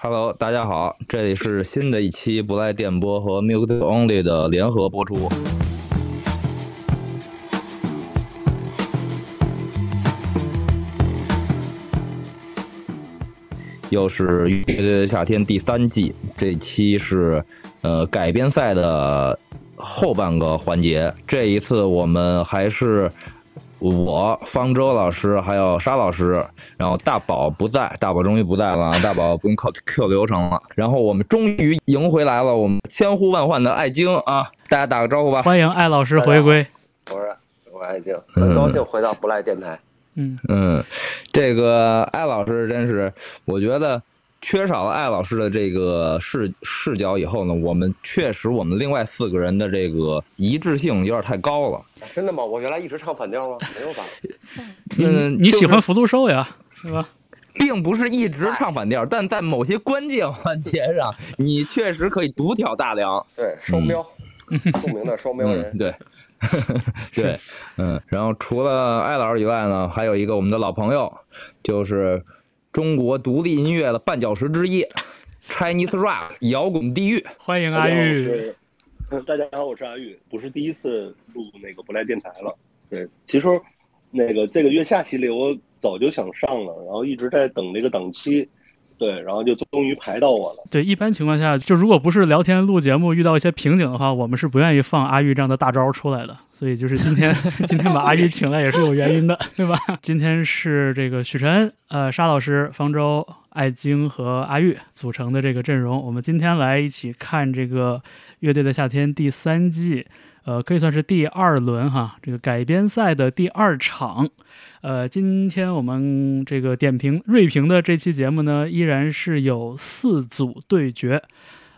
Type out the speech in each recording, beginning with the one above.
Hello，大家好，这里是新的一期不赖电波和 Music Only 的联合播出。又是乐队的夏天第三季，这期是呃改编赛的后半个环节。这一次我们还是我方舟老师还有沙老师，然后大宝不在，大宝终于不在了，大宝不用靠 Q 流程了。然后我们终于赢回来了，我们千呼万唤的艾晶啊，大家打个招呼吧。欢迎艾老师回归。我是我是艾晶，很高兴回到不赖电台。嗯嗯，这个艾老师真是，我觉得缺少了艾老师的这个视视角以后呢，我们确实我们另外四个人的这个一致性有点太高了。真的吗？我原来一直唱反调吗？没有吧？嗯，你喜欢福禄寿呀，是吧？并不是一直唱反调，但在某些关键环节上，你确实可以独挑大梁。对，双标，著名的双标人。对。对，嗯，然后除了艾老师以外呢，还有一个我们的老朋友，就是中国独立音乐的绊脚石之一，Chinese Rock 摇滚地狱。欢迎阿玉。大家好，我是阿玉，不是第一次录那个不赖电台了。对，其实那个这个月下系列我早就想上了，然后一直在等这个档期。对，然后就终于排到我了。对，一般情况下，就如果不是聊天录节目遇到一些瓶颈的话，我们是不愿意放阿玉这样的大招出来的。所以就是今天，今天把阿玉请来也是有原因的，对吧？今天是这个许晨、呃沙老师、方舟、艾晶和阿玉组成的这个阵容。我们今天来一起看这个《乐队的夏天》第三季，呃，可以算是第二轮哈，这个改编赛的第二场。呃，今天我们这个点评锐评的这期节目呢，依然是有四组对决，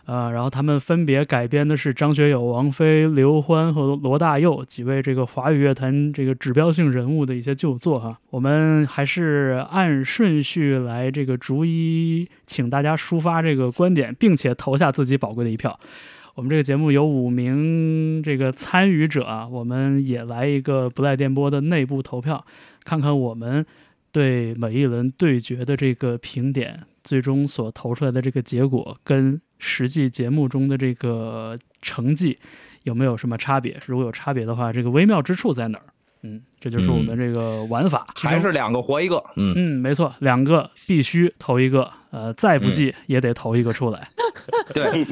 呃，然后他们分别改编的是张学友、王菲、刘欢和罗大佑几位这个华语乐坛这个指标性人物的一些旧作哈。我们还是按顺序来这个逐一请大家抒发这个观点，并且投下自己宝贵的一票。我们这个节目有五名这个参与者啊，我们也来一个不赖电波的内部投票。看看我们对每一轮对决的这个评点，最终所投出来的这个结果，跟实际节目中的这个成绩有没有什么差别？如果有差别的话，这个微妙之处在哪儿？嗯，这就是我们这个玩法，还是两个活一个。嗯嗯，没错，两个必须投一个，呃，再不济也得投一个出来。对，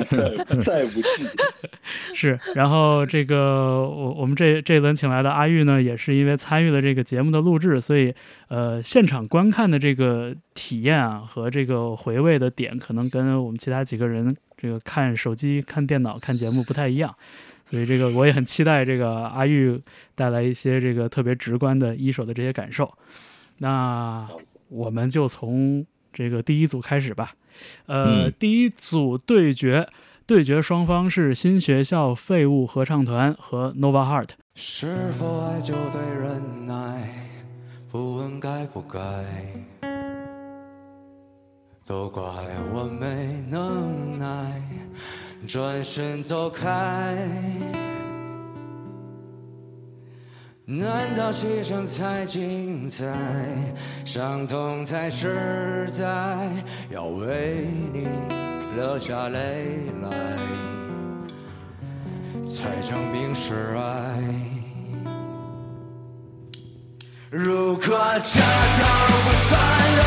再不济 是。然后这个我我们这这轮请来的阿玉呢，也是因为参与了这个节目的录制，所以呃，现场观看的这个体验啊和这个回味的点，可能跟我们其他几个人这个看手机、看电脑看节目不太一样。所以这个我也很期待这个阿玉带来一些这个特别直观的一手的这些感受。那我们就从这个第一组开始吧。呃，第一组对决，对决双方是新学校废物合唱团和 Nova Heart。是否爱就得忍耐，不问该不该，都怪我没能耐。转身走开，难道牺牲才精彩，伤痛才实在？要为你流下泪来，才证明是爱。如果这都不算爱，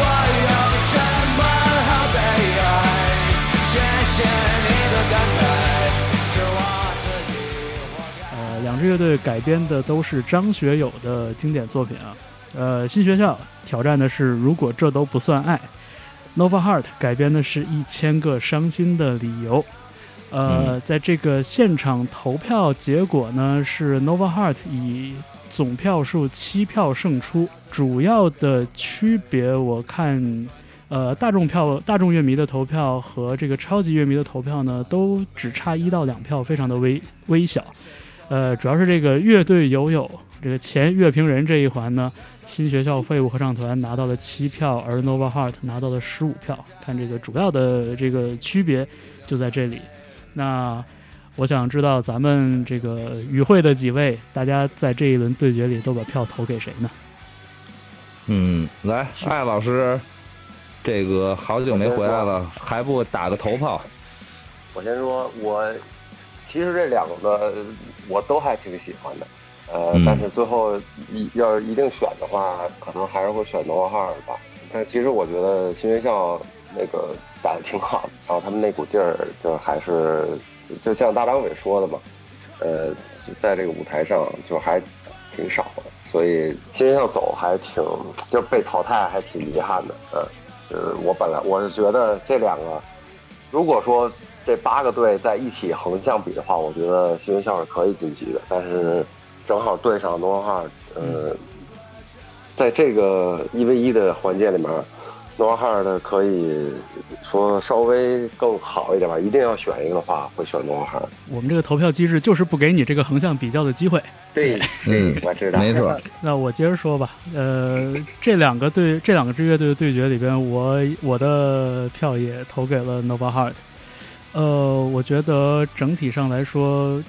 我有什么好悲哀？谢谢两支乐队改编的都是张学友的经典作品啊。呃，新学校挑战的是如果这都不算爱，Nova Heart 改编的是一千个伤心的理由。呃，在这个现场投票结果呢，是 Nova Heart 以总票数七票胜出。主要的区别，我看。呃，大众票、大众乐迷的投票和这个超级乐迷的投票呢，都只差一到两票，非常的微微小。呃，主要是这个乐队友友这个前乐评人这一环呢，新学校废物合唱团拿到了七票，而 Nova Heart 拿到了十五票。看这个主要的这个区别就在这里。那我想知道咱们这个与会的几位，大家在这一轮对决里都把票投给谁呢？嗯，来，艾老师。这个好久没回来了，还不打个头炮？我先说，我其实这两个我都还挺喜欢的，呃，嗯但是最后一要是一定选的话，可能还是会选诺瓦哈尔吧。但其实我觉得新学校那个打的挺好的，然后他们那股劲儿就还是就就像大张伟说的嘛，呃，就在这个舞台上就还挺少的，所以新学校走还挺就被淘汰还挺遗憾的，嗯，就是我本来我是觉得这两个。如果说这八个队在一起横向比的话，我觉得新学校是可以晋级的。但是正好对上诺瓦哈尔，呃，在这个一 v 一的环节里面，诺瓦哈尔的可以说稍微更好一点吧。一定要选一个的话，会选诺瓦哈尔。我们这个投票机制就是不给你这个横向比较的机会。对，嗯，我知道，没错，那我接着说吧，呃，这两个队这两个支乐队的对决里边，我我的票也投给了 Nova Heart。呃，我觉得整体上来说，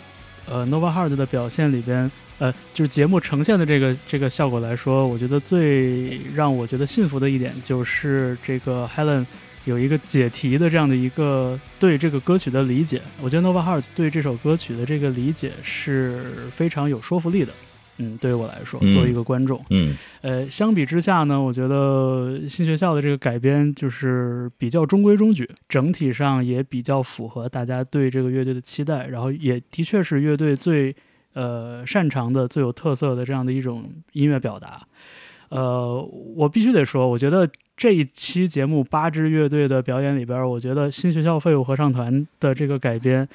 呃，Nova Heart 的表现里边，呃，就是节目呈现的这个这个效果来说，我觉得最让我觉得幸福的一点就是这个 Helen 有一个解题的这样的一个对这个歌曲的理解。我觉得 Nova Heart 对这首歌曲的这个理解是非常有说服力的。嗯，对于我来说，嗯。作为一个观众，嗯。呃，相比之下呢，我觉得新学校的这个改编就是比较中规中矩，整体上也比较符合大家对这个乐队的期待，然后也的确是乐队最呃擅长的、最有特色的这样的一种音乐表达。呃，我必须得说，我觉得这一期节目八支乐队的表演里边，我觉得新学校废物合唱团的这个改编，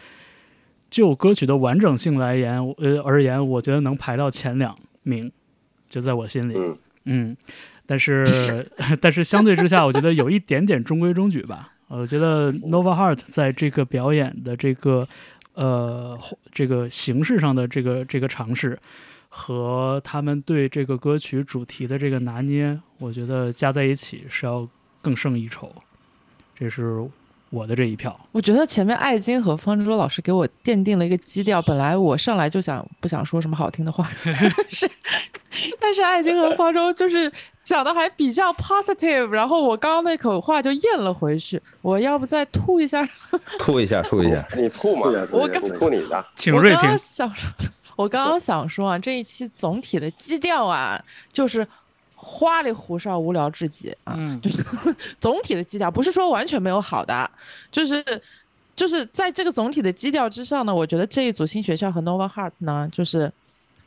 就歌曲的完整性来言，呃而言，我觉得能排到前两名，就在我心里。嗯嗯，但是 但是相对之下，我觉得有一点点中规中矩吧。呃我觉得 Nova Heart 在这个表演的这个呃这个形式上的这个这个尝试，和他们对这个歌曲主题的这个拿捏，我觉得加在一起是要更胜一筹。这是我的这一票。我觉得前面艾金和方舟老师给我奠定了一个基调。本来我上来就想不想说什么好听的话，是，但是艾金和方舟就是讲的还比较 positive，然后我刚刚那口话就咽了回去。我要不再吐一下？吐一下，吐一下。你吐嘛，我刚吐你的。我请锐评刚刚。想说，我刚刚想说啊，这一期总体的基调啊，就是花里胡哨、无聊至极啊。嗯就是 总体的基调，不是说完全没有好的，就是就是在这个总体的基调之上呢，我觉得这一组新学校和 Nova Heart 呢，就是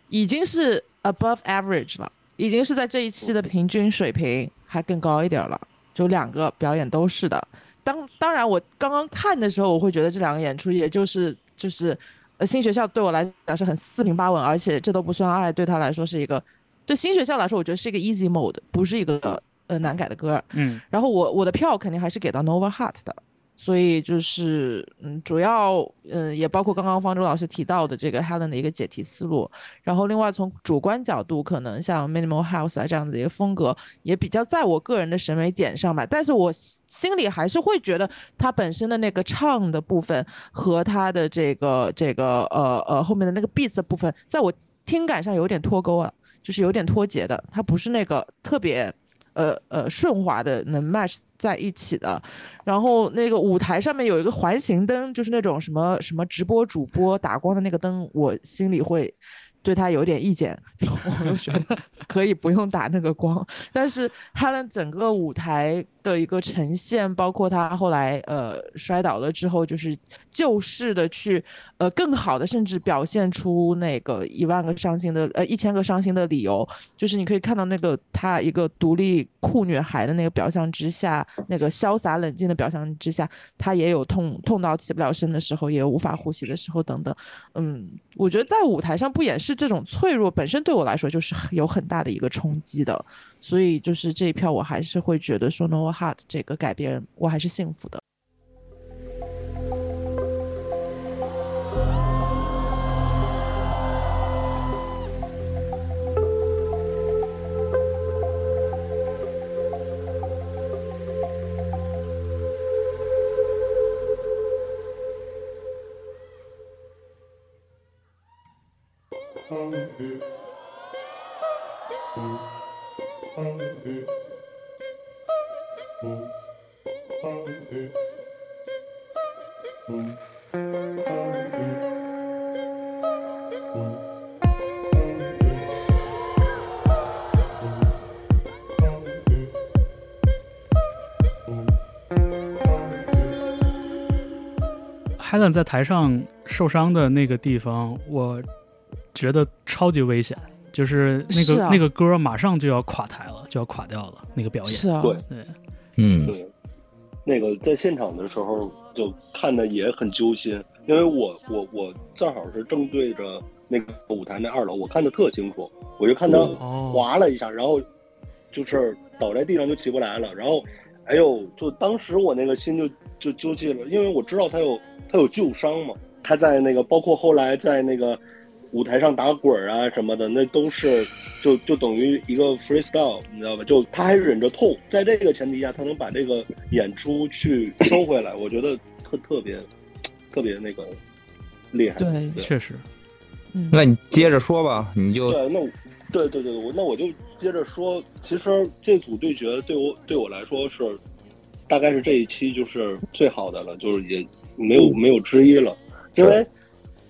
已经是 above average 了，已经是在这一期的平均水平还更高一点了，就两个表演都是的。当当然，我刚刚看的时候，我会觉得这两个演出也就是就是呃新学校对我来讲是很四平八稳，而且这都不算爱，对他来说是一个对新学校来说，我觉得是一个 easy mode，不是一个呃难改的歌。嗯。然后我我的票肯定还是给到 Nova Heart 的，所以就是嗯，主要嗯也包括刚刚方舟老师提到的这个 Helen 的一个解题思路，然后另外从主观角度，可能像 Minimal House 啊这样子的一个风格，也比较在我个人的审美点上吧，但是我心心里还是会觉得它本身的那个唱的部分和它的这个这个呃呃后面的那个 beats 的部分，在我听感上有点脱钩了，就是有点脱节的，它不是那个特别。呃呃顺滑的能 match 在一起的，然后那个舞台上面有一个环形灯，就是那种什么什么直播主播打光的那个灯，我心里会对他有点意见，我就觉得可以不用打那个光。但是他的整个舞台的一个呈现，包括他后来呃摔倒了之后，就是救世的去呃更好的甚至表现出那个一万个伤心的呃一千个伤心的理由，就是你可以看到那个她一个独立酷女孩的那个表象之下，那个潇洒冷静的表象之下，她也有痛痛到起不了身的时候，也无法呼吸的时候等等。嗯，我觉得在舞台上不掩饰这种脆弱，本身对我来说就是有很大的一个冲击的。所以就是这一票，我还是会觉得说呢 Heart 这个改编，我还是幸福的。Helen 在台上受伤的那个地方，我觉得超级危险，就是那个是啊那个歌马上就要垮台了，就要垮掉了，那个表演。是啊，对。对，嗯。对，那个在现场的时候就看的也很揪心，因为我我我正好是正对着那个舞台那二楼，我看的特清楚，我就看他哦，滑了一下，然后就是倒在地上就起不来了，然后哎呦，就当时我那个心就就纠结了，因为我知道他有他有旧伤嘛，他在那个包括后来在那个舞台上打滚啊什么的，那都是就就等于一个 freestyle，你知道吧？就他还忍着痛，在这个前提下，他能把这个演出去收回来，我觉得特特别特别那个厉害。对确实，嗯，那你接着说吧，你就对，那我对对对，我那我就接着说，其实这组对决对我对我来说是，大概是这一期就是最好的了，就是也没有没有之一了，因为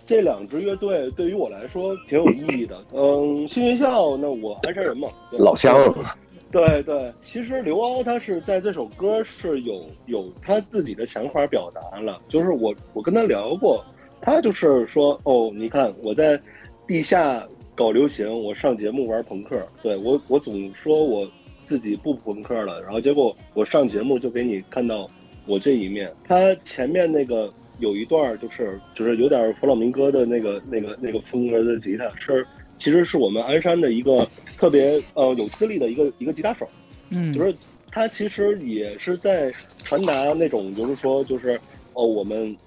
这两支乐队对于我来说挺有意义的。嗯，新学校那我鞍山人嘛，老乡，对对，其实刘骜他是在这首歌是有有他自己的想法表达了，就是我我跟他聊过，他就是说哦，你看我在地下搞流行，我上节目玩朋克，对我我总说我自己不朋克了，然后结果我上节目就给你看到我这一面。他前面那个有一段就是就是有点弗朗明哥的那个那个那个风格的吉他是。其实是我们鞍山的一个特别呃有资历的一个一个吉他手，嗯，就是他其实也是在传达那种，就是说，就是哦，我们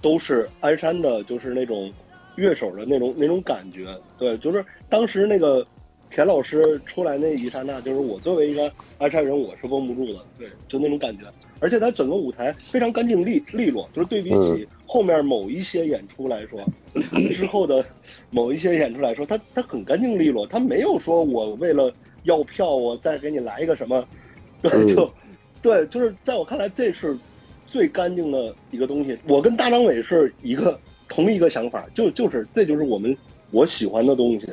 都是鞍山的，就是那种乐手的那种那种感觉。对，就是当时那个田老师出来那一刹那，就是我作为一个鞍山人，我是绷不住的。对，就那种感觉。而且他整个舞台非常干净利利落，就是对比起后面某一些演出来说，之后的某一些演出来说，他他很干净利落，他没有说我为了要票，我再给你来一个什么，对，嗯就对，就是在我看来，这是最干净的一个东西。我跟大张伟是一个同一个想法，就就是这就是我们我喜欢的东西，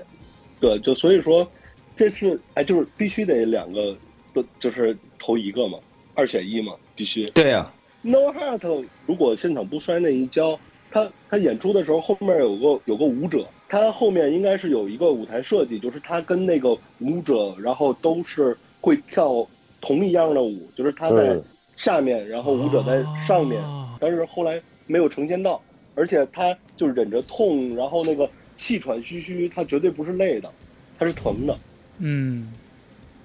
对，就所以说这次哎，就是必须得两个都就是投一个嘛，二选一嘛，必须。对呀、No Heart 如果现场不摔那一跤，他他演出的时候后面有个有个舞者，他后面应该是有一个舞台设计，就是他跟那个舞者，然后都是会跳同一样的舞，就是他在嗯下面，然后舞者在上面，哦但是后来没有呈现到，而且他就忍着痛，然后那个气喘吁吁，他绝对不是累的，他是疼的。嗯，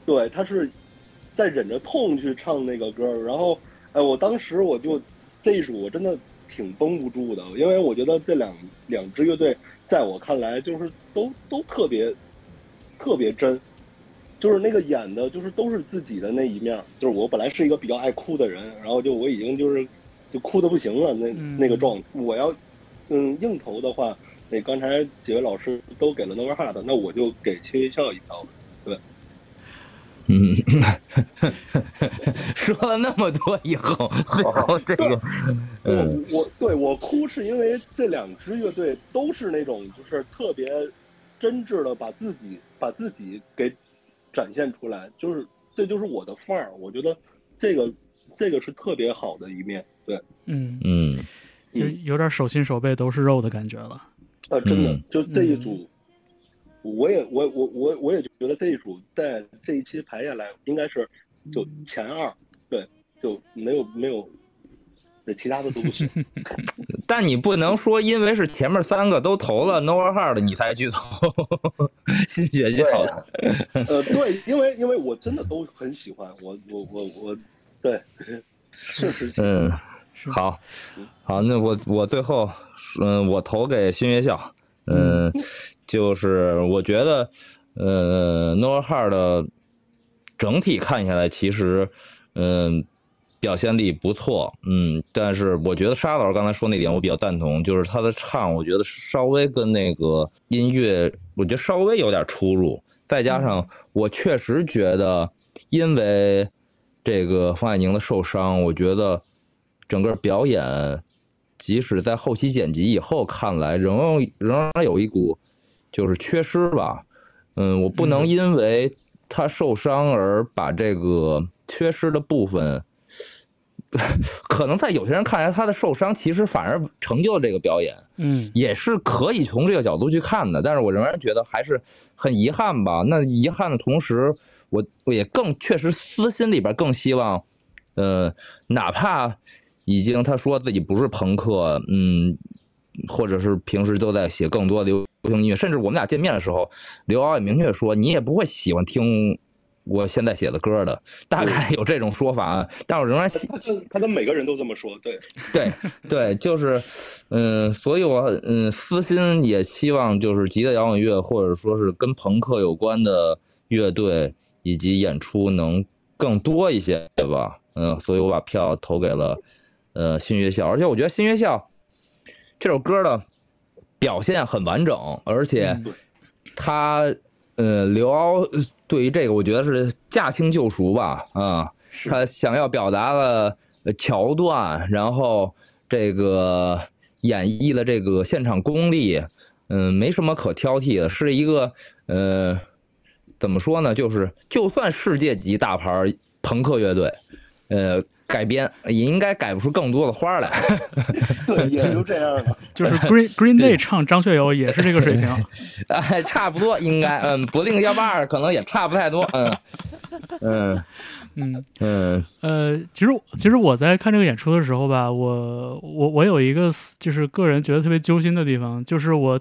对，他是在忍着痛去唱那个歌，然后，哎，我当时我就这一首我真的挺绷不住的，因为我觉得这两两支乐队在我看来就是都都特别特别真，就是那个演的就是都是自己的那一面，就是我本来是一个比较爱哭的人，然后就我已经就是就哭的不行了，那嗯那个状态，我要嗯硬投的话，那刚才几位老师都给了 Never Hard，那我就给青云笑一票。嗯，说了那么多以后，最后这个，嗯我我对我哭是因为这两支乐队都是那种就是特别真挚的把自己把自己给展现出来，就是这就是我的范儿。我觉得这个这个是特别好的一面。对，嗯，嗯就有点手心手背都是肉的感觉了。啊，真的嗯就这一组，我也我我我我也觉得这一组在这一期排下来应该是就前二，对，就没有没有，对其他的都不行。但你不能说因为是前面三个都投了 Nova Hard，你才去投 新学校的。呃，对，因为因为我真的都很喜欢，我我我我，对，确实嗯，是好，好，那我我最后，嗯，我投给新学校，嗯，就是我觉得，呃，Nova Hard 整体看下来，其实，嗯，表现力不错，嗯，但是我觉得沙老师刚才说那点我比较赞同，就是他的唱，我觉得稍微跟那个音乐，我觉得稍微有点出入，再加上我确实觉得，因为。这个方爱宁的受伤，我觉得整个表演，即使在后期剪辑以后看来，仍仍然有一股就是缺失吧。嗯，我不能因为他受伤而把这个缺失的部分，可能在有些人看来，他的受伤其实反而成就了这个表演。嗯也是可以从这个角度去看的，但是我仍然觉得还是很遗憾吧。那遗憾的同时，我我也更确实私心里边更希望，呃，哪怕已经他说自己不是朋克，嗯，或者是平时都在写更多流行音乐，甚至我们俩见面的时候，刘骜也明确说你也不会喜欢听我现在写的歌的，大概有这种说法啊。但我仍然喜他跟每个人都这么说，对，对对，就是，嗯，所以我嗯私心也希望就是极的摇滚乐或者说是跟朋克有关的乐队以及演出能更多一些吧，嗯，所以我把票投给了呃新学校，而且我觉得新学校这首歌的表现很完整，而且嗯他呃刘骜呃对于这个我觉得是驾轻就熟吧，啊、他想要表达的呃桥段，然后这个演绎的这个现场功力，嗯，没什么可挑剔的，是一个呃，怎么说呢？就是就算世界级大牌朋克乐队，呃，改编也应该改不出更多的花儿来。对，也就这样了。就是 Green Green Day 唱张学友也是这个水平。哎，差不多应该，嗯，不定幺八二可能也差不太多，嗯，嗯嗯，嗯呃，其实其实我在看这个演出的时候吧，我我我有一个就是个人觉得特别揪心的地方，就是我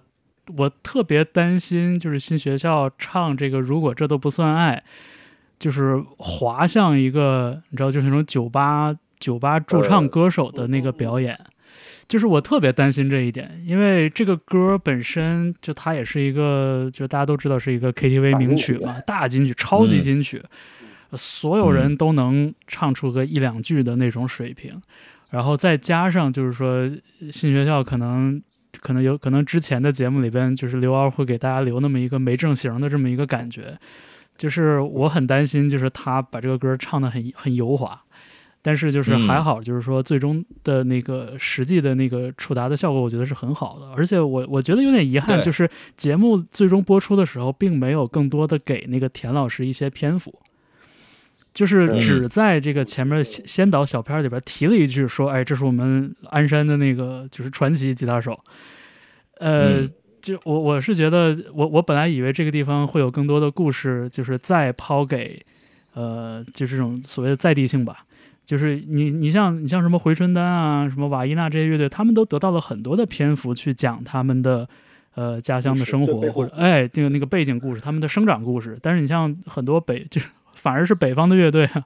我特别担心，就是新学校唱这个如果这都不算爱，就是滑向一个你知道就是那种酒吧酒吧驻唱歌手的那个表演。就是我特别担心这一点，因为这个歌本身就它也是一个，就大家都知道是一个 KTV 名曲嘛，大金曲、超级金曲，所有人都能唱出个一两句的那种水平，然后再加上就是说新学校可能可能有可能之前的节目里边就是刘骜会给大家留那么一个没正形的这么一个感觉，就是我很担心就是他把这个歌唱的很很油滑。但是就是嗯还好，就是说最终的那个实际的那个触达的效果，我觉得是很好的。而且我我觉得有点遗憾，就是节目最终播出的时候，并没有更多的给那个田老师一些篇幅，就是嗯只在这个前面先先导小片里边提了一句说，哎，这是我们鞍山的那个就是传奇吉他手。呃，嗯就我我是觉得，我我本来以为这个地方会有更多的故事，就是再抛给呃，就是这种所谓的在地性吧。就是你，你像你像什么回春丹啊，什么瓦伊娜这些乐队，他们都得到了很多的篇幅去讲他们的呃家乡的生活，或者哎这个那个背景故事，他们的生长故事。但是你像很多北就是反而是北方的乐队啊，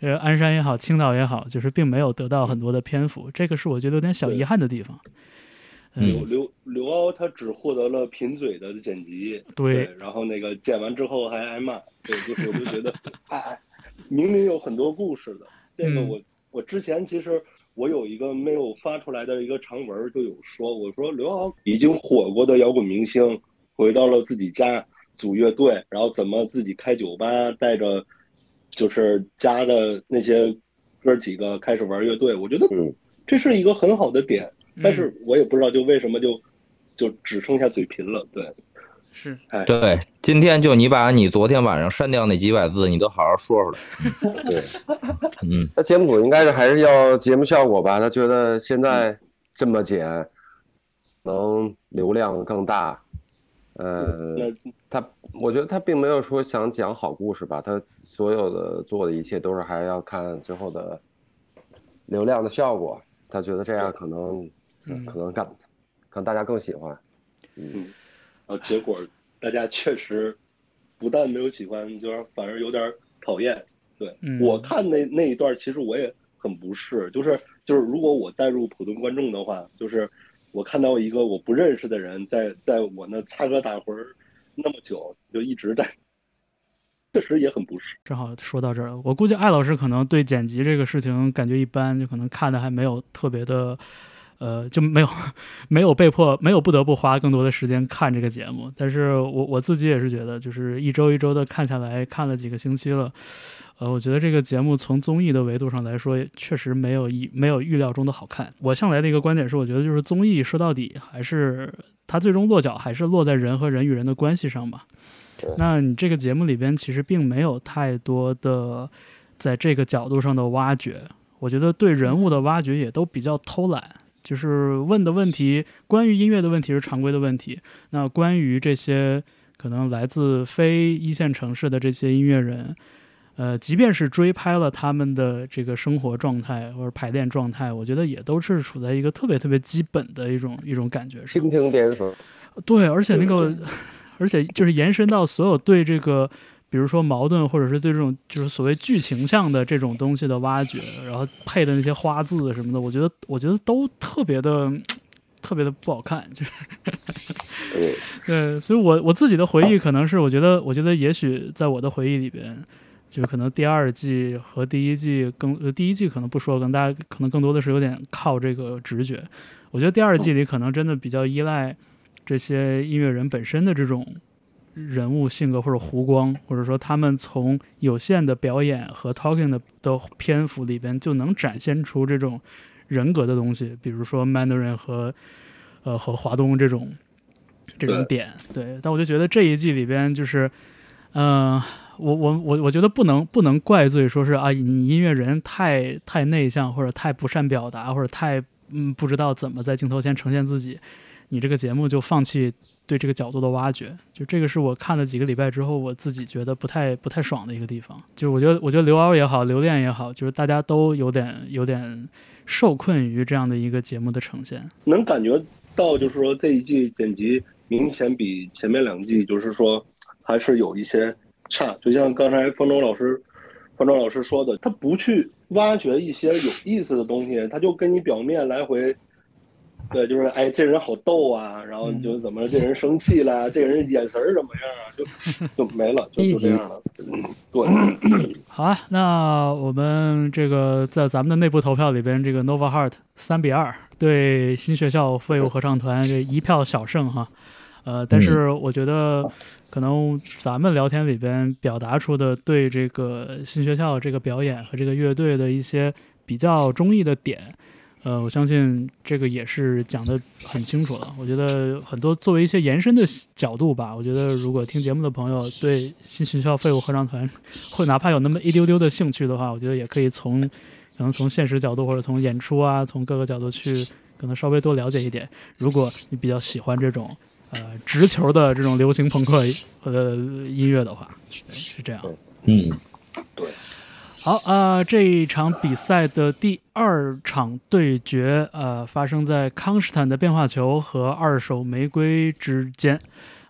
呃鞍山也好，青岛也好，就是并没有得到很多的篇幅，这个是我觉得有点小遗憾的地方。刘嗯，刘刘骜他只获得了贫嘴的剪辑，对。然后那个剪完之后还挨骂，对，就是我就觉得，哎哎，明明有很多故事的，这个嗯。我、我之前其实我有一个没有发出来的一个长文就有说，我说刘骜已经火过的摇滚明星回到了自己家组乐队，然后怎么自己开酒吧，带着就是家的那些哥几个开始玩乐队，我觉得嗯。这是一个很好的点。但嗯是我也不知道就为什么就就只剩下嘴贫了，对，是哎，对，今天就你把你昨天晚上删掉那几百字，你都好好说出来。对，嗯那节目组应该是还是要节目效果吧？他觉得现在这么剪，能流量更大。呃，他我觉得他并没有说想讲好故事吧，他所有的做的一切都是还要看最后的流量的效果。他觉得这样可能嗯可能干可能大家更喜欢。嗯然后结果大家确实不但没有喜欢，就是反而有点讨厌。对、嗯我看那那一段，其实我也很不适，就是就是如果我带入普通观众的话，就是我看到一个我不认识的人在在我那擦歌打魂儿那么久，就一直在，确实也很不适。正好说到这儿了，我估计艾老师可能对剪辑这个事情感觉一般，就可能看的还没有特别的呃，就没有 没有被迫没有不得不花更多的时间看这个节目。但是我我自己也是觉得，就是一周一周的看下来，看了几个星期了。呃，我觉得这个节目从综艺的维度上来说，确实没有意没有预料中的好看。我向来的一个观点是，我觉得就是综艺说到底还是它最终落脚还是落在人和人与人的关系上吧。那你这个节目里边其实并没有太多的在这个角度上的挖掘，我觉得对人物的挖掘也都比较偷懒。就是问的问题，关于音乐的问题是常规的问题，那关于这些可能来自非一线城市的这些音乐人，呃，即便是追拍了他们的这个生活状态或者排练状态，我觉得也都是处在一个特别特别基本的一种一种感觉上。蜻蜓点水，对，而且那个，而且就是延伸到所有对这个，比如说矛盾，或者是对这种就是所谓剧情向的这种东西的挖掘，然后配的那些花字什么的，我觉得我觉得都特别的。特别的不好看，就是对，对，所以我我自己的回忆可能是，我觉得，我觉得也许在我的回忆里边，就是可能第二季和第一季更，呃，第一季可能不说，跟大家可能更多的是有点靠这个直觉。我觉得第二季里可能真的比较依赖这些音乐人本身的这种人物性格或者弧光，或者说他们从有限的表演和 talking 的的篇幅里边就能展现出这种人格的东西，比如说 Mandarin 和呃和华东这种这种点，对。但我就觉得这一季里边就是，嗯、我我我我觉得不能不能怪罪说是啊，你音乐人太太内向，或者太不善表达，或者太嗯不知道怎么在镜头前呈现自己，你这个节目就放弃对这个角度的挖掘。就这个是我看了几个礼拜之后，我自己觉得不太不太爽的一个地方。就是我觉得我觉得刘骜也好，刘恋也好，就是大家都有点有点受困于这样的一个节目的呈现。能感觉到，就是说这一季剪辑明显比前面两季，就是说还是有一些差。就像刚才方舟老师、方舟老师说的，他不去挖掘一些有意思的东西，他就跟你表面来回。对，就是哎，这人好逗啊，然后你就怎么这人生气了，这人眼神儿怎么样啊，就 就没了，就就这样了。嗯，对，好啊，那我们这个在咱们的内部投票里边，这个 Nova Heart 三比二对新学校废物合唱团这一票小胜哈。呃，但是我觉得可能咱们聊天里边表达出的对这个新学校这个表演和这个乐队的一些比较中意的点，呃，我相信这个也是讲的很清楚了。我觉得很多作为一些延伸的角度吧，我觉得如果听节目的朋友对新学校废物合唱团会哪怕有那么一丢丢的兴趣的话，我觉得也可以从可能从现实角度或者从演出啊，从各个角度去可能稍微多了解一点。如果你比较喜欢这种呃直球的这种流行朋克呃音乐的话，对，是这样。嗯，好啊、这一场比赛的第二场对决，呃，发生在康斯坦的变化球和二手玫瑰之间。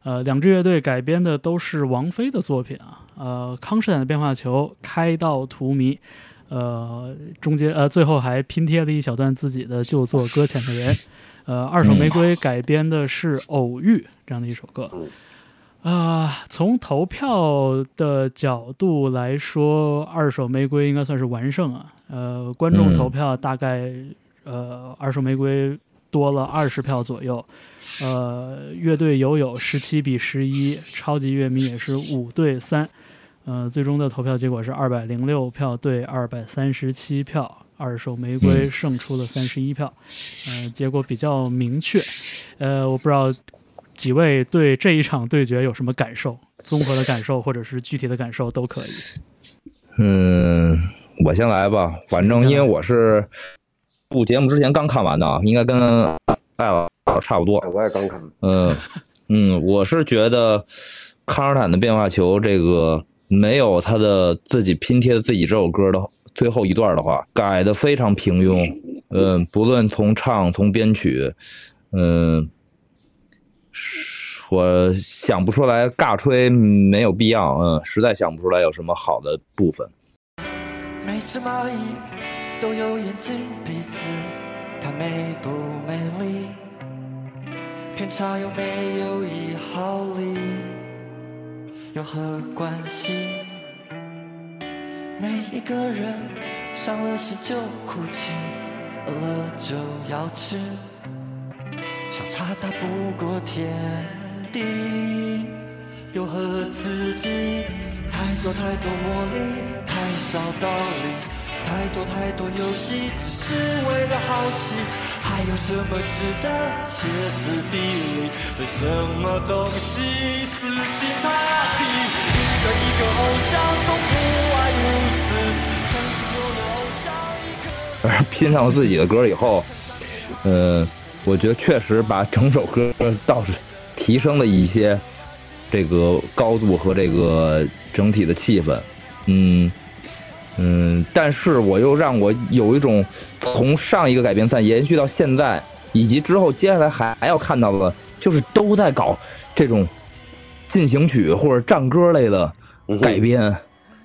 呃，两支乐队改编的都是王菲的作品啊。呃，康斯坦的变化球开到荼蘼，呃，中间呃最后还拼贴了一小段自己的旧作《搁浅的人》。呃，二手玫瑰改编的是《偶遇》这样的一首歌。啊、从投票的角度来说，二手玫瑰应该算是完胜啊。呃，观众嗯投票大概、呃，二手玫瑰多了二十票左右。呃，乐队友友十七比十一，超级乐迷也是五对三。呃，最终的投票结果是二百零六票对二百三十七票，二手玫瑰胜出了三十一票。呃，结果比较明确。呃，我不知道几位对这一场对决有什么感受？综合的感受或者是具体的感受都可以。嗯，我先来吧，反正因为我是录节目之前刚看完的啊，应该跟艾老差不多哎。我也刚看，嗯嗯，我是觉得康尔坦的变化球这个没有他的自己拼贴的自己这首歌的最后一段的话，改的非常平庸。嗯，不论从唱从编曲，嗯，是我想不出来尬吹没有必要，嗯，实在想不出来有什么好的部分。每只蚂蚁都有眼睛，彼此它美不美丽？偏差有没有一毫厘？有何关系？每一个人伤了心就哭泣，饿了就要吃，相差大不过天地，有何刺激？太多太多魔力，太少道理，太多太多游戏，只是为了好奇。还有什么值得歇斯底里？对什么东西死心塌地？一个一个偶像都不外如此，曾经有的偶像一个。而 拼上自己的歌以后，嗯、我觉得确实把整首歌倒是提升了一些这个高度和这个整体的气氛，嗯嗯，但是我又让我有一种从上一个改编赛延续到现在，以及之后接下来还还要看到的，就是都在搞这种进行曲或者战歌类的改编，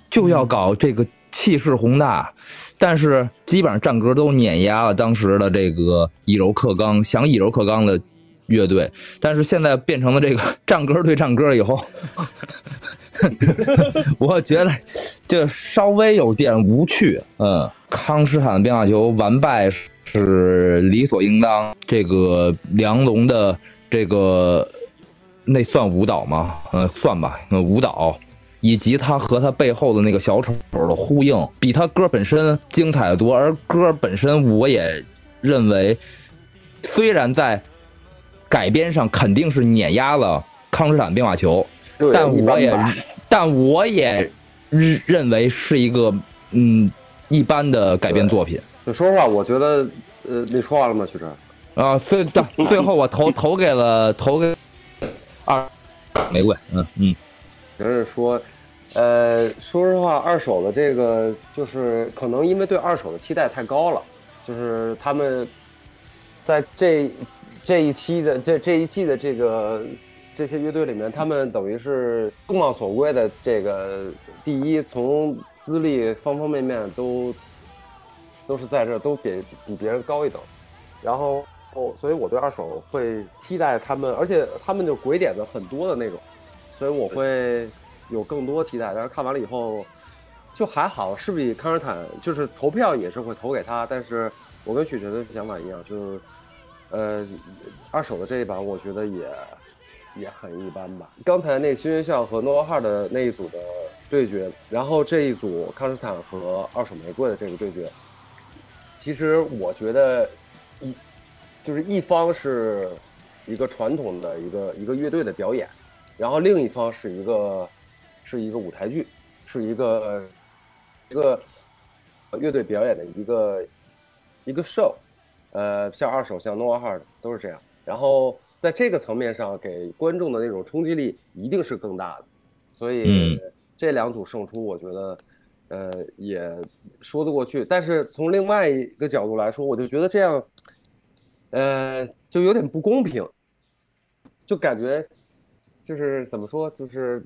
就要搞这个气势宏大，但是基本上战歌都碾压了当时的这个以柔克刚，想以柔克刚的乐队，但是现在变成了这个 战歌对战歌以后，我觉得这稍微有点无趣。嗯，康斯坦的变化球完败是理所应当，这个梁龙的这个那算舞蹈吗？呃，算吧，呃舞蹈。以及他和他背后的那个小丑的呼应，比他歌本身精彩的多。而歌本身，我也认为，虽然在改编上肯定是碾压了康斯坦变化球，但我也但我也认认为是一个嗯一般的改编作品就说实话，我觉得，呃，你说完了吗，徐晨？啊。最最最后我投 投给了投给二玫瑰，嗯嗯。人是说，呃，说实话，二手的这个就是可能因为对二手的期待太高了，就是他们在这这一期的这这一季的这个这些乐队里面，他们等于是众望所归的这个第一，从资历方方面面都都是在这都比比别人高一等，然后。哦，所以我对二手会期待他们，而且他们就鬼点子很多的那种，所以我会有更多期待。但是看完了以后，就还好，是比康斯坦就是投票也是会投给他，但是我跟许晨的想法一样，就是呃二手的这一版我觉得也也很一般吧。刚才那新学校和诺瓦哈的那一组的对决，然后这一组康斯坦和二手玫瑰的这个对决，其实我觉得一就是一方是一个传统的一个一个乐队的表演，然后另一方是一个是一个舞台剧，是一个一个乐队表演的一个一个 show，呃，像二手像 Noah Hard 都是这样，然后在这个层面上给观众的那种冲击力一定是更大的，所以嗯。这两组胜出，我觉得呃也说得过去，但是从另外一个角度来说，我就觉得这样。呃，就有点不公平，就感觉就是怎么说，就是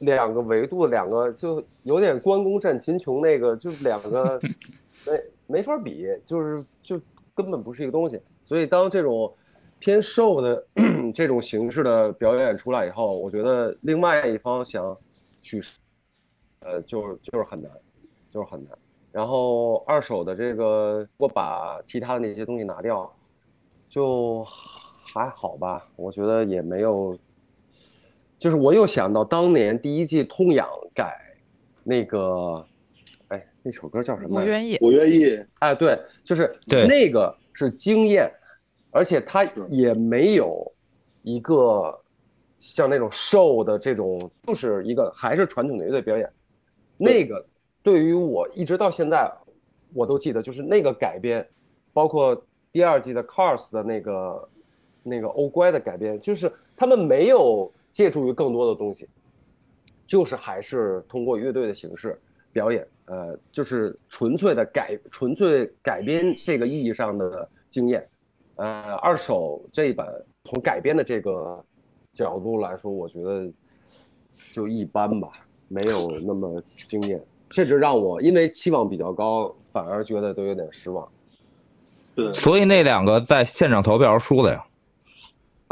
两个维度，两个就有点关公战秦琼那个，就是两个 没没法比，就是就根本不是一个东西。所以当这种偏瘦的 这种形式的表演出来以后，我觉得另外一方想去，呃，就是就是很难，就是很难。然后二手的这个，我把其他的那些东西拿掉。就还好吧，我觉得也没有，就是我又想到当年第一季痛痒改那个，哎，那首歌叫什么？我愿意。我愿意，哎，对，就是对那个是经验，而且它也没有一个像那种 show 的这种，就是一个还是传统的乐队表演。那个对于我一直到现在我都记得，就是那个改编，包括第二季的 Cars 的那个那个欧乖的改编，就是他们没有借助于更多的东西，就是还是通过乐队的形式表演，呃，就是纯粹的改，纯粹改编这个意义上的经验。呃，二手这一版从改编的这个角度来说，我觉得就一般吧，没有那么惊艳，甚至让我因为期望比较高，反而觉得都有点失望。对，所以那两个在现场投票输了呀。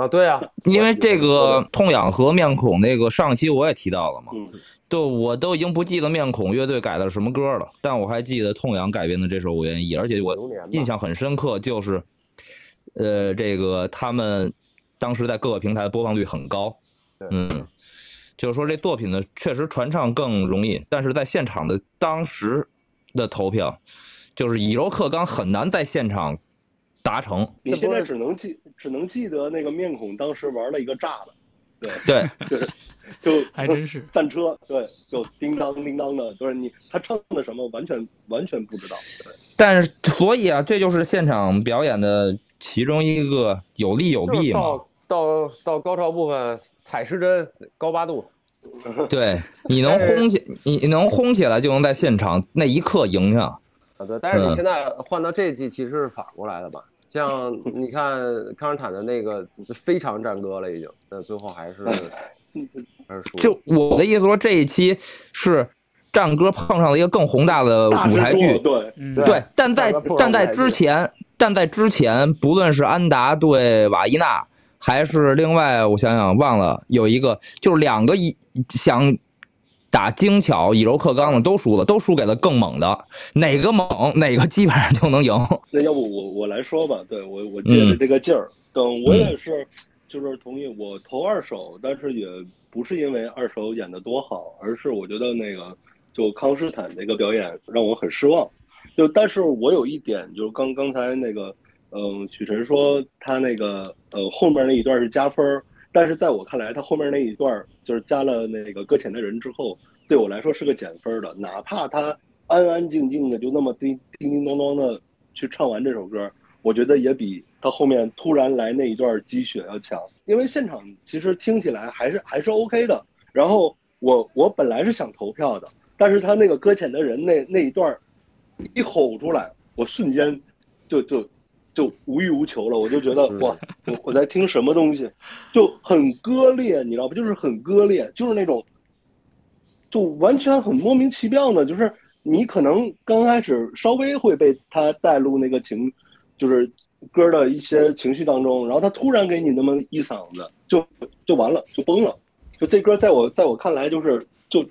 啊，对啊，因为这个痛痒和面孔那个上期我也提到了嘛，嗯，就我都已经不记得面孔乐队改的什么歌了，但我还记得痛痒改编的这首《我愿意》，而且我印象很深刻，就是，呃，这个他们当时在各个平台的播放率很高，嗯，就是说这作品呢确实传唱更容易，但是在现场的当时的投票，就是以柔克刚很难在现场达成，你现在只能记只能记得那个面孔当时玩了一个炸的，对对，就还真是 战车，对，就叮当叮当的，就是你他唱的什么完全完全不知道，对，但是所以啊，这就是现场表演的其中一个有利有弊嘛。到到到高潮部分踩时针高八度，对，你能轰起，你能轰起来，就能在现场那一刻赢下。啊，对，但是你嗯现在换到这一季其实是反过来的吧？像你看康斯坦的那个非常战歌了，已经，但最后还是 还是输。就我的意思说，这一期是战歌碰上了一个更宏大的舞台剧，对，嗯，对对，但在但在之前，但在之前，不论是安达对瓦伊娜，还是另外我想想忘了有一个，就是两个一想打精巧以柔克刚的都输了，都输给了更猛的，哪个猛哪个基本上就能赢。那要不我我来说吧，对我我借着这个劲儿，等我也是，就是同意我投二手，但是也不是因为二手演的多好，而是我觉得那个就康斯坦那个表演让我很失望。就但是我有一点，就是刚刚才那个，嗯，许晨说他那个呃后面那一段是加分，但是在我看来，他后面那一段就是加了那个搁浅的人之后，对我来说是个减分的，哪怕他安安静静的就那么叮叮叮当当的去唱完这首歌，我觉得也比他后面突然来那一段鸡血要强，因为现场其实听起来还是还是 OK 的。然后我我本来是想投票的，但是他那个搁浅的人那那一段一吼出来，我瞬间就就就无欲无求了，我就觉得哇，我我在听什么东西，就很割裂，你知道不？就是很割裂，就是那种，就完全很莫名其妙的，就是你可能刚开始稍微会被他带入那个情，就是歌的一些情绪当中，然后他突然给你那么一嗓子，就就完了，就崩了。就这歌在我在我看来就是就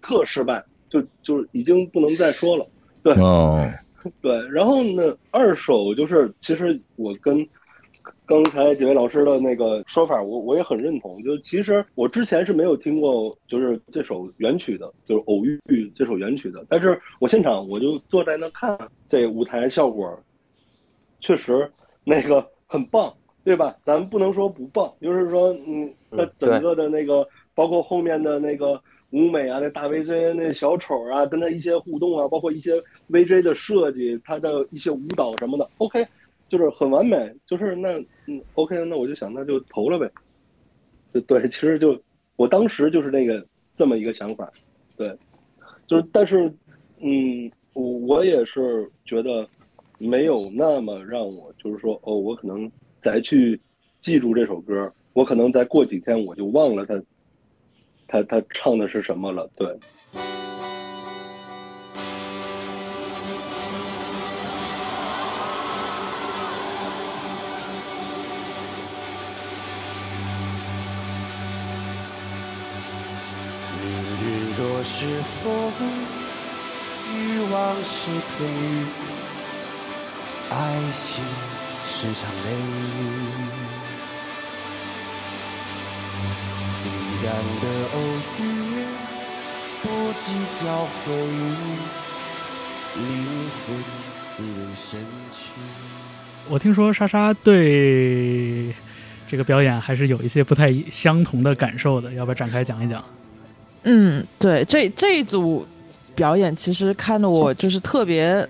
特失败，就就是已经不能再说了。对，哦，对，然后呢，二手就是其实我跟刚才几位老师的那个说法，我我也很认同。就其实我之前是没有听过，就是这首原曲的，就是《偶遇》这首原曲的。但是我现场我就坐在那看这舞台效果，确实那个很棒，对吧？咱不能说不棒，就是说，嗯，它嗯整个的那个，包括后面的那个舞美啊，那大 VJ 那小丑啊，跟他一些互动啊，包括一些 VJ 的设计，他的一些舞蹈什么的，OK，就是很完美。就是那嗯，OK，那我就想那就投了呗。对对，其实就我当时就是那个这么一个想法，对，就是但是嗯，我我也是觉得没有那么让我就是说哦，我可能再去记住这首歌，我可能再过几天我就忘了它他他唱的是什么了，对。命运若是风，欲望是天雨，爱情是场雷雨。然的偶遇，不计较回忆，灵魂自然神去。我听说莎莎对这个表演还是有一些不太相同的感受的，要不要展开讲一讲？嗯，对，这这一组表演其实看得我就是特别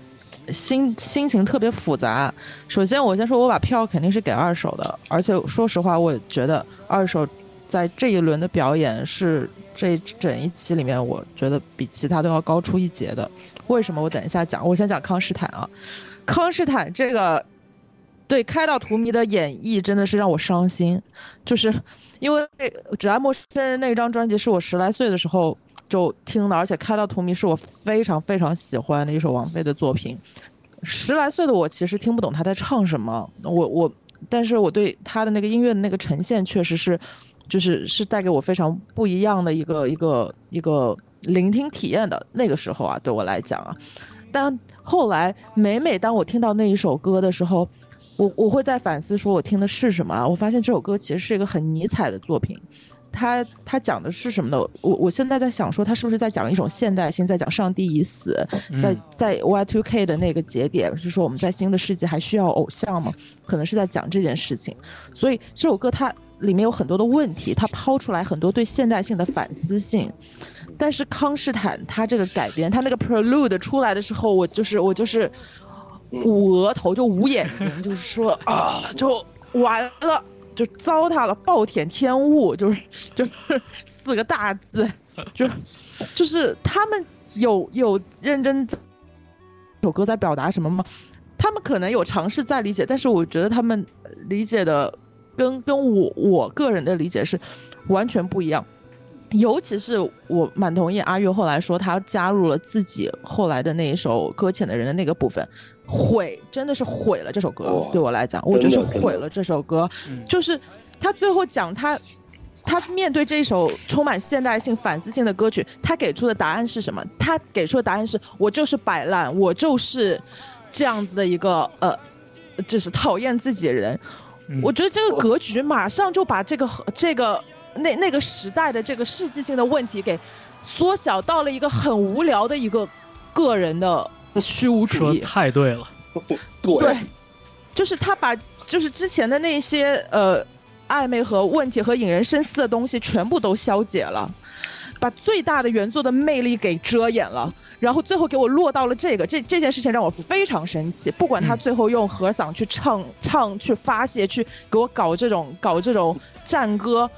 心心情特别复杂。首先，我先说我把票肯定是给二手的，而且说实话，我觉得二手在这一轮的表演是这整一期里面，我觉得比其他都要高出一截的。为什么？我等一下讲。我先讲康斯坦啊，康斯坦这个对开到荼蘼的演绎真的是让我伤心，就是因为《只爱陌生人》那张专辑是我十来岁的时候就听的，而且《开到荼蘼》是我非常非常喜欢的一首王菲的作品。十来岁的我其实听不懂她在唱什么，我我但是我对他的那个音乐的那个呈现，确实是，就是是带给我非常不一样的一个一个一个聆听体验的。那个时候啊，对我来讲啊，但后来每每当我听到那一首歌的时候，我我会在反思，说我听的是什么啊？我发现这首歌其实是一个很尼采的作品。他他讲的是什么呢？我我现在在想说，他是不是在讲一种现代性，在讲上帝已死，在在 Y two K 的那个节点，是说我们在新的世纪还需要偶像吗？可能是在讲这件事情。所以这首歌它里面有很多的问题，它抛出来很多对现代性的反思性。但是康士坦他这个改编，他那个 Prelude 出来的时候，我就是我就是捂额头就捂眼睛，就是说啊，就完了。就糟蹋了，暴殄天物，就是就是四个大字，就就是他们有有认真这首歌在表达什么吗？他们可能有尝试在理解，但是我觉得他们理解的跟跟我我个人的理解是完全不一样。尤其是我蛮同意阿月后来说他加入了自己后来的那一首《搁浅的人》的那个部分。毁真的是毁了这首歌，对我来讲，我觉得是毁了这首歌。就是他最后讲他，他面对这一首充满现代性、反思性的歌曲，他给出的答案是什么？他给出的答案是我就是摆烂，我就是这样子的一个呃，就是讨厌自己的人。我觉得这个格局马上就把这个这个那那个时代的这个世纪性的问题给缩小到了一个很无聊的一个个人的。虚无主义太对了，对，就是他把就是之前的那些呃暧昧和问题和引人深思的东西全部都消解了，把最大的原作的魅力给遮掩了，然后最后给我落到了这个这这件事情让我非常生气。不管他最后用和嗓去唱唱去发泄去给我搞这种搞这种战歌，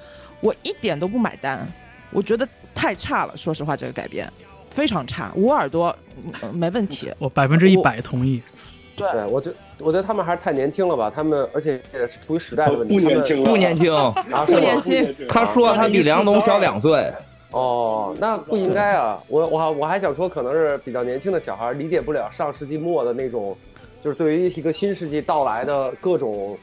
我一点都不买单，我觉得太差了。说实话，这个改编。非常差，捂耳朵没问题，我百分之一百同意。对，我觉我觉得他们还是太年轻了吧？他们而且是处于时代的问题，不年轻，不年轻，不年轻。他说他比梁龙小两岁。哦，那不应该啊！我我我还想说，可能是比较年轻的小孩理解不了上世纪末的那种，就是对于一个新世纪到来的各种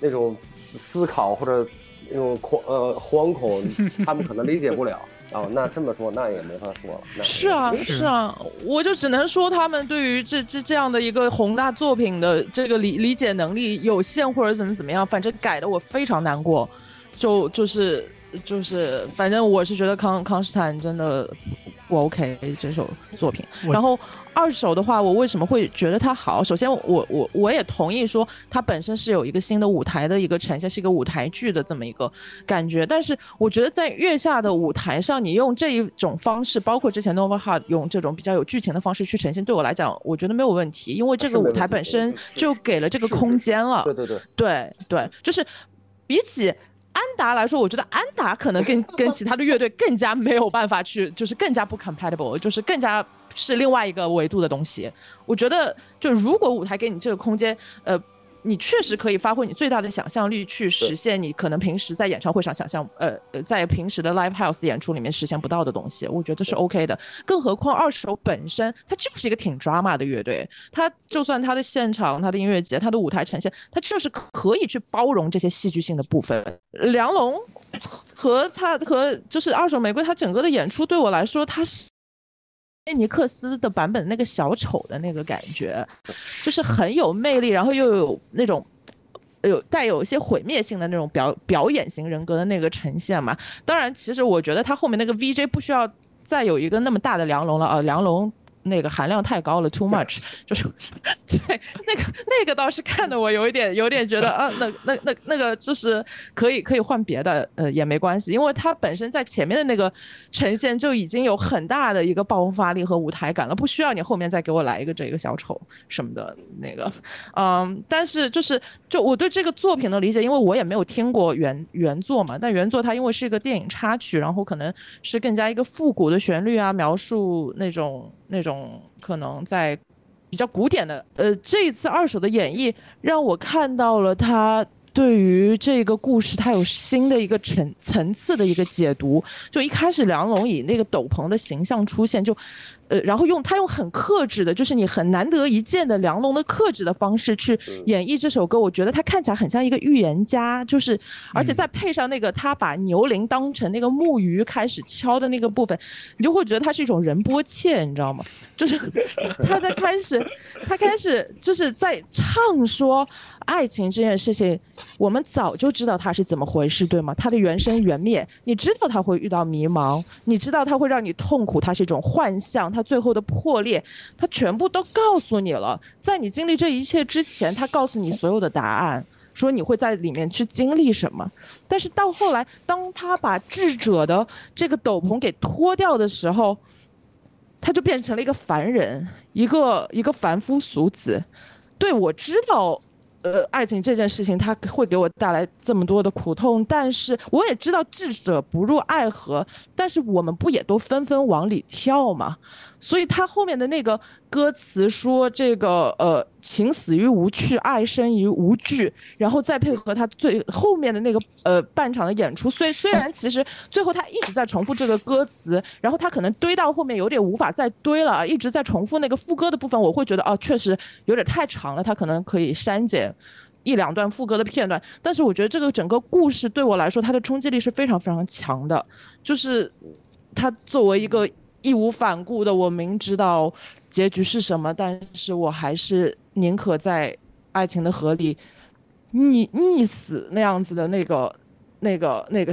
那种思考或者那种恐呃惶恐，他们可能理解不了。哦，那这么说，那也没法说了。是啊，是啊，我就只能说他们对于这这这样的一个宏大作品的这个理理解能力有限，或者怎么怎么样，反正改的我非常难过。就就是就是，反正我是觉得康康斯坦真的不 OK 这首作品，然后。二手的话，我为什么会觉得它好？首先，我我我也同意说，它本身是有一个新的舞台的一个呈现，是一个舞台剧的这么一个感觉。但是，我觉得在月下的舞台上，你用这一种方式，包括之前 Nova Heart 用这种比较有剧情的方式去呈现，对我来讲，我觉得没有问题，因为这个舞台本身就给了这个空间了。对对对，对对，就是比起安达来说，我觉得安达可能跟 跟其他的乐队更加没有办法去，就是更加不 compatible，就是更加。是另外一个维度的东西，我觉得，就如果舞台给你这个空间，呃。你确实可以发挥你最大的想象力去实现你可能平时在演唱会上想象，呃呃，在平时的 live house 演出里面实现不到的东西，我觉得是 OK 的。更何况二手本身它就是一个挺 drama 的乐队，它就算它的现场、它的音乐节、它的舞台呈现，它就是可以去包容这些戏剧性的部分。梁龙和他和就是二手玫瑰，他整个的演出对我来说，他是。菲尼克斯的版本那个小丑的那个感觉，就是很有魅力，然后又有那种有带有一些毁灭性的那种表表演型人格的那个呈现嘛。当然，其实我觉得他后面那个 VJ 不需要再有一个那么大的梁龙了啊，梁龙。那个含量太高了，too much，就是对那个那个倒是看得我有一点有点觉得啊，那那那那个就是可以可以换别的，呃也没关系，因为它本身在前面的那个呈现就已经有很大的一个爆发力和舞台感了，不需要你后面再给我来一个这个小丑什么的那个，嗯，但是就是就我对这个作品的理解，因为我也没有听过原原作嘛，但原作它因为是一个电影插曲，然后可能是更加一个复古的旋律啊，描述那种。那种可能在比较古典的，呃，这一次二手的演绎让我看到了他对于这个故事，他有新的一个层层次的一个解读。就一开始梁龙以那个斗篷的形象出现，就，呃，然后用他用很克制的，就是你很难得一见的梁龙的克制的方式去演绎这首歌。我觉得他看起来很像一个预言家，就是，而且再配上那个他把牛铃当成那个木鱼开始敲的那个部分，你就会觉得他是一种仁波切，你知道吗？就是 他在开始，他开始就是在唱说爱情这件事情，我们早就知道它是怎么回事，对吗？它的原生原灭，你知道他会遇到迷茫，你知道他会让你痛苦，它是一种幻象，它最后的破裂，他全部都告诉你了。在你经历这一切之前，他告诉你所有的答案。说你会在里面去经历什么，但是到后来，当他把智者的这个斗篷给脱掉的时候，他就变成了一个凡人，一个一个凡夫俗子。对我知道，呃，爱情这件事情，它会给我带来这么多的苦痛，但是我也知道智者不入爱河，但是我们不也都纷纷往里跳吗？所以他后面的那个歌词说这个呃情死于无趣，爱生于无惧，然后再配合他最后面的那个呃半场的演出，虽虽然其实最后他一直在重复这个歌词，然后他可能堆到后面有点无法再堆了，一直在重复那个副歌的部分，我会觉得哦确实有点太长了，他可能可以删减。一两段副歌的片段，但是我觉得这个整个故事对我来说，它的冲击力是非常非常强的。就是它作为一个义无反顾的，我明知道结局是什么，但是我还是宁可在爱情的河里溺溺死那样子的那个、那个、那个、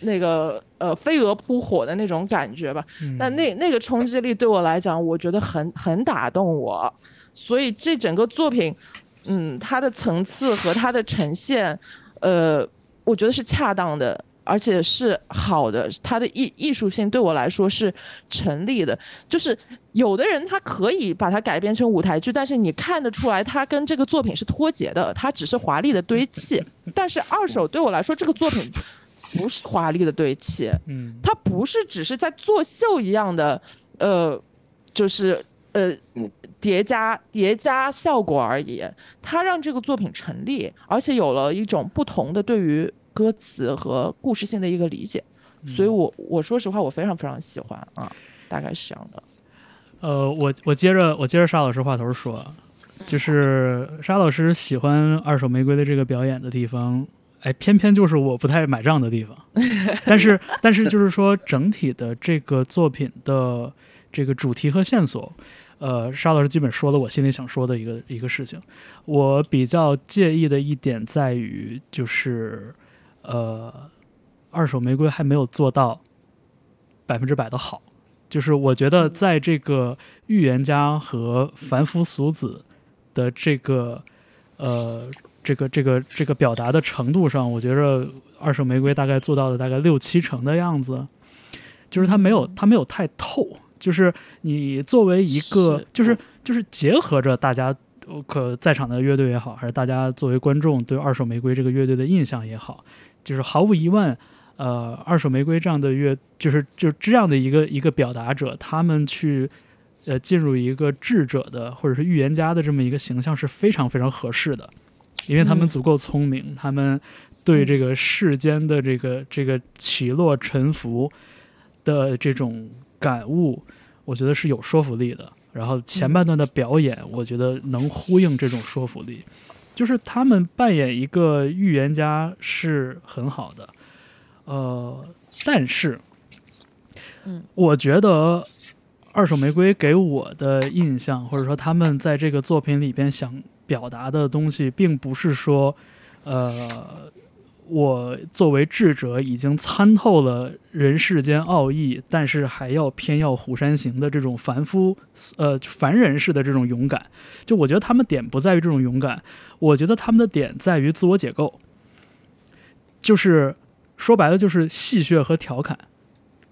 那个呃飞蛾扑火的那种感觉吧。但那那个冲击力对我来讲，我觉得很很打动我，所以这整个作品。嗯，它的层次和它的呈现，呃，我觉得是恰当的，而且是好的。它的艺艺术性对我来说是成立的。就是有的人他可以把它改编成舞台剧，但是你看得出来，它跟这个作品是脱节的，它只是华丽的堆砌。但是二手对我来说，这个作品不是华丽的堆砌，嗯，它不是只是在作秀一样的，呃，就是呃。叠加叠加效果而已，它让这个作品成立，而且有了一种不同的对于歌词和故事性的一个理解，所以我我说实话，我非常非常喜欢啊，大概是这样的。呃，我我接着我接着沙老师话头说，就是沙老师喜欢二手玫瑰的这个表演的地方，哎，偏偏就是我不太买账的地方。但是但是就是说整体的这个作品的这个主题和线索。呃，沙老师基本说了我心里想说的一个一个事情。我比较介意的一点在于，就是呃，二手玫瑰还没有做到百分之百的好。就是我觉得在这个预言家和凡夫俗子的这个呃这个这个这个表达的程度上，我觉着二手玫瑰大概做到了大概六七成的样子。就是他没有他没有太透。就是你作为一个，就是就是结合着大家可在场的乐队也好，还是大家作为观众对二手玫瑰这个乐队的印象也好，就是毫无疑问，呃，二手玫瑰这样的乐，就是就这样的一个一个表达者，他们去呃进入一个智者的或者是预言家的这么一个形象是非常非常合适的，因为他们足够聪明，他们对这个世间的这个这个起落沉浮的这种。感悟，我觉得是有说服力的。然后前半段的表演，我觉得能呼应这种说服力。就是他们扮演一个预言家是很好的，呃，但是，嗯，我觉得二手玫瑰给我的印象，或者说他们在这个作品里边想表达的东西，并不是说，呃。我作为智者，已经参透了人世间奥义，但是还要偏要虎山行的这种凡夫，呃，凡人式的这种勇敢。就我觉得他们点不在于这种勇敢，我觉得他们的点在于自我解构。就是说白了，就是戏谑和调侃。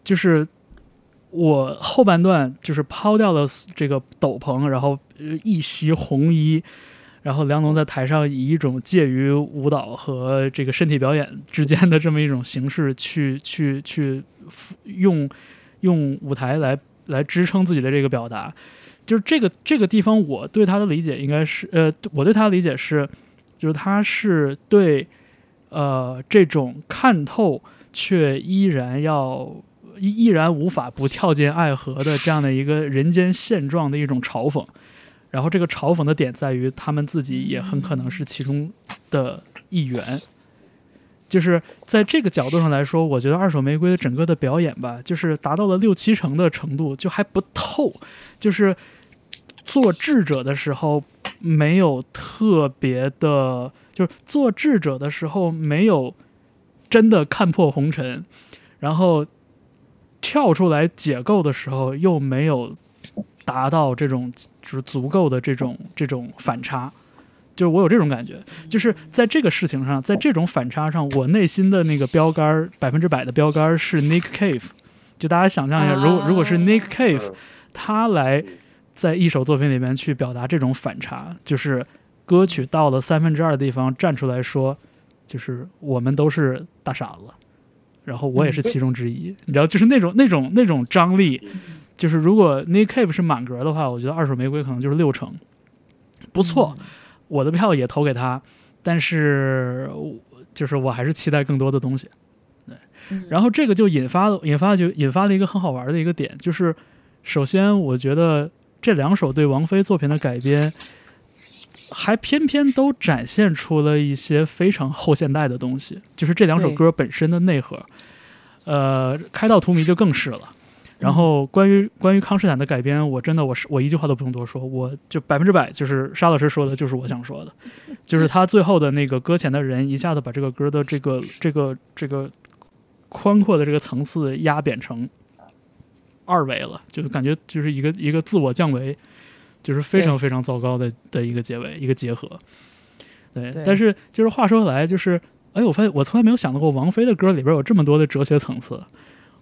就是我后半段就是抛掉了这个斗篷，然后一袭红衣。然后梁龙在台上以一种介于舞蹈和这个身体表演之间的这么一种形式去去去用用舞台来来支撑自己的这个表达，就是这个这个地方我对他的理解应该是呃我对他的理解是就是他是对呃这种看透却依然要依依然无法不跳进爱河的这样的一个人间现状的一种嘲讽。然后这个嘲讽的点在于，他们自己也很可能是其中的一员。就是在这个角度上来说，我觉得二手玫瑰的整个的表演吧，就是达到了六七成的程度，就还不透。就是做智者的时候没有特别的，就是做智者的时候没有真的看破红尘，然后跳出来解构的时候又没有达到这种就是足够的这种这种反差。就是我有这种感觉，就是在这个事情上，在这种反差上，我内心的那个标杆百分之百的标杆是 Nick Cave。就大家想象一下，如果如果是 Nick Cave，他来在一首作品里面去表达这种反差，就是歌曲到了三分之二的地方站出来说，就是我们都是大傻子，然后我也是其中之一，你知道，就是那种那种那种张力，就是如果 Nick Cave 是满格的话，我觉得二手玫瑰可能就是六成，不错。我的票也投给他，但是就是我还是期待更多的东西。对，然后这个就引发了引发就引发了一个很好玩的一个点，就是首先我觉得这两首对王菲作品的改编，还偏偏都展现出了一些非常后现代的东西，就是这两首歌本身的内核。呃，开到荼蘼就更是了。然后关于关于康斯坦的改编，我真的我是我一句话都不用多说，我就百分之百就是沙老师说的，就是我想说的，就是他最后的那个搁浅的人一下子把这个歌的这个这个这个宽阔的这个层次压扁成二维了，就是感觉就是一个一个自我降维，就是非常非常糟糕的的一个结尾一个结合。对，对但是就是话说回来，就是哎，我发现我从来没有想到过王菲的歌里边有这么多的哲学层次。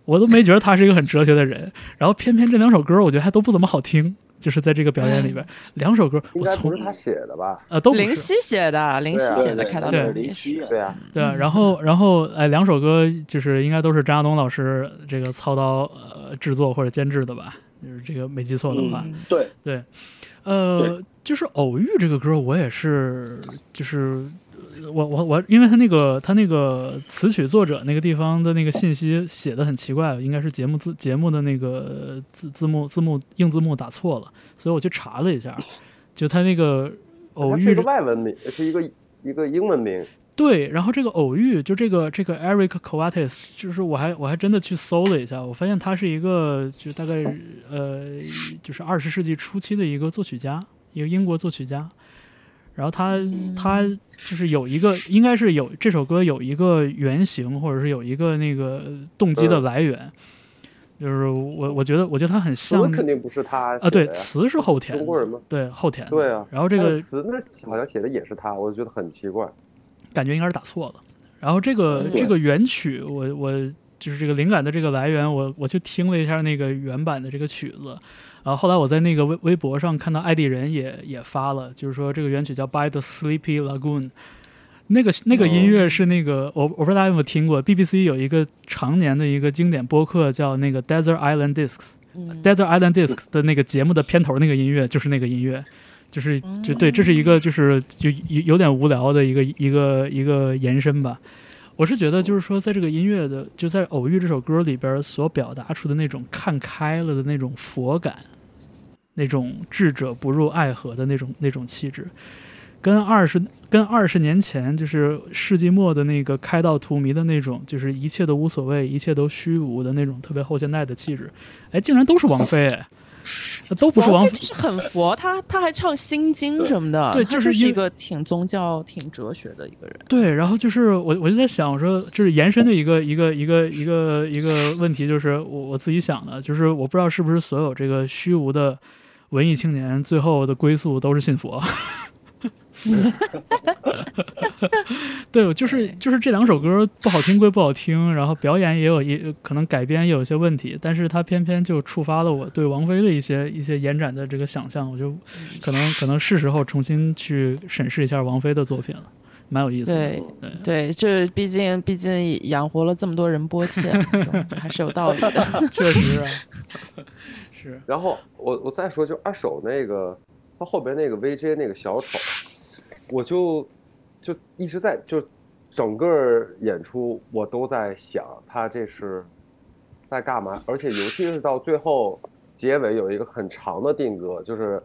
我都没觉得他是一个很哲学的人，然后偏偏这两首歌我觉得还都不怎么好听，就是在这个表演里边，两首歌我从应该不是他写的吧？呃都是。林夕写的，林夕写的对开到对林夕啊对啊，对啊，然后然后哎两首歌就是应该都是张亚东老师这个操刀呃制作或者监制的吧，就是这个没记错的话，嗯。对，对，呃，就是偶遇这个歌，我也是，就是呃我我我，因为他那个他那个词曲作者那个地方的那个信息写的很奇怪，应该是节目字节目的那个字字幕字幕硬字幕打错了，所以我去查了一下，就他那个偶遇它是一个外文名，是一个一个英文名。对，然后这个偶遇，就这个这个 Eric Coates，就是我还我还真的去搜了一下，我发现他是一个就大概呃就是二十世纪初期的一个作曲家，一个英国作曲家。然后他他就是有一个，应该是有这首歌有一个原型，或者是有一个那个动机的嗯来源。就是我我觉得我觉得他很像肯定不是他啊，对，词是后填，中国人吗？对后填。对啊，然后这个词那好像写的也是他，我就觉得很奇怪。感觉应该是打错了。然后这个对这个原曲，我我就是这个灵感的这个来源，我我去听了一下那个原版的这个曲子，然后后来我在那个微微博上看到艾迪人也也发了，就是说这个原曲叫《By the Sleepy Lagoon》。那个那个音乐是那个、我我不知道大家有没有听过，BBC 有一个常年的一个经典播客叫那个 Desert Island Discs，嗯 Desert Island Discs 的那个节目的片头那个音乐就是那个音乐，就是就对，这是一个就是就有有点无聊的一个一个一个延伸吧。我是觉得就是说，在这个音乐的就在《偶遇》这首歌里边所表达出的那种看开了的那种佛感，那种智者不入爱河的那种那种气质，跟二十跟二十年前就是世纪末的那个开道荼蘼的那种，就是一切都无所谓，一切都虚无的那种特别后现代的气质，哎，竟然都是王菲，哎，都不是王菲就是很佛，他他还唱心经什么的，对他就是一个挺宗教、挺哲学的一个人。对，然后就是我我就在想我说，就是延伸的一个一个一个一个一个问题，就是我我自己想的，就是我不知道是不是所有这个虚无的文艺青年最后的归宿都是信佛。对，就是就是这两首歌不好听归不好听，然后表演也有一可能改编也有一些问题，但是它偏偏就触发了我对王菲的一些一些延展的这个想象，我就可能可能是时候重新去审视一下王菲的作品了，蛮有意思的。对对对，这毕竟毕竟养活了这么多人波切，还是有道理的。确实啊，是。然后我我再说，就二手那个，他后边那个 VJ 那个小丑，我就就一直在就整个演出我都在想他这是在干嘛，而且尤其是到最后结尾有一个很长的定格，就是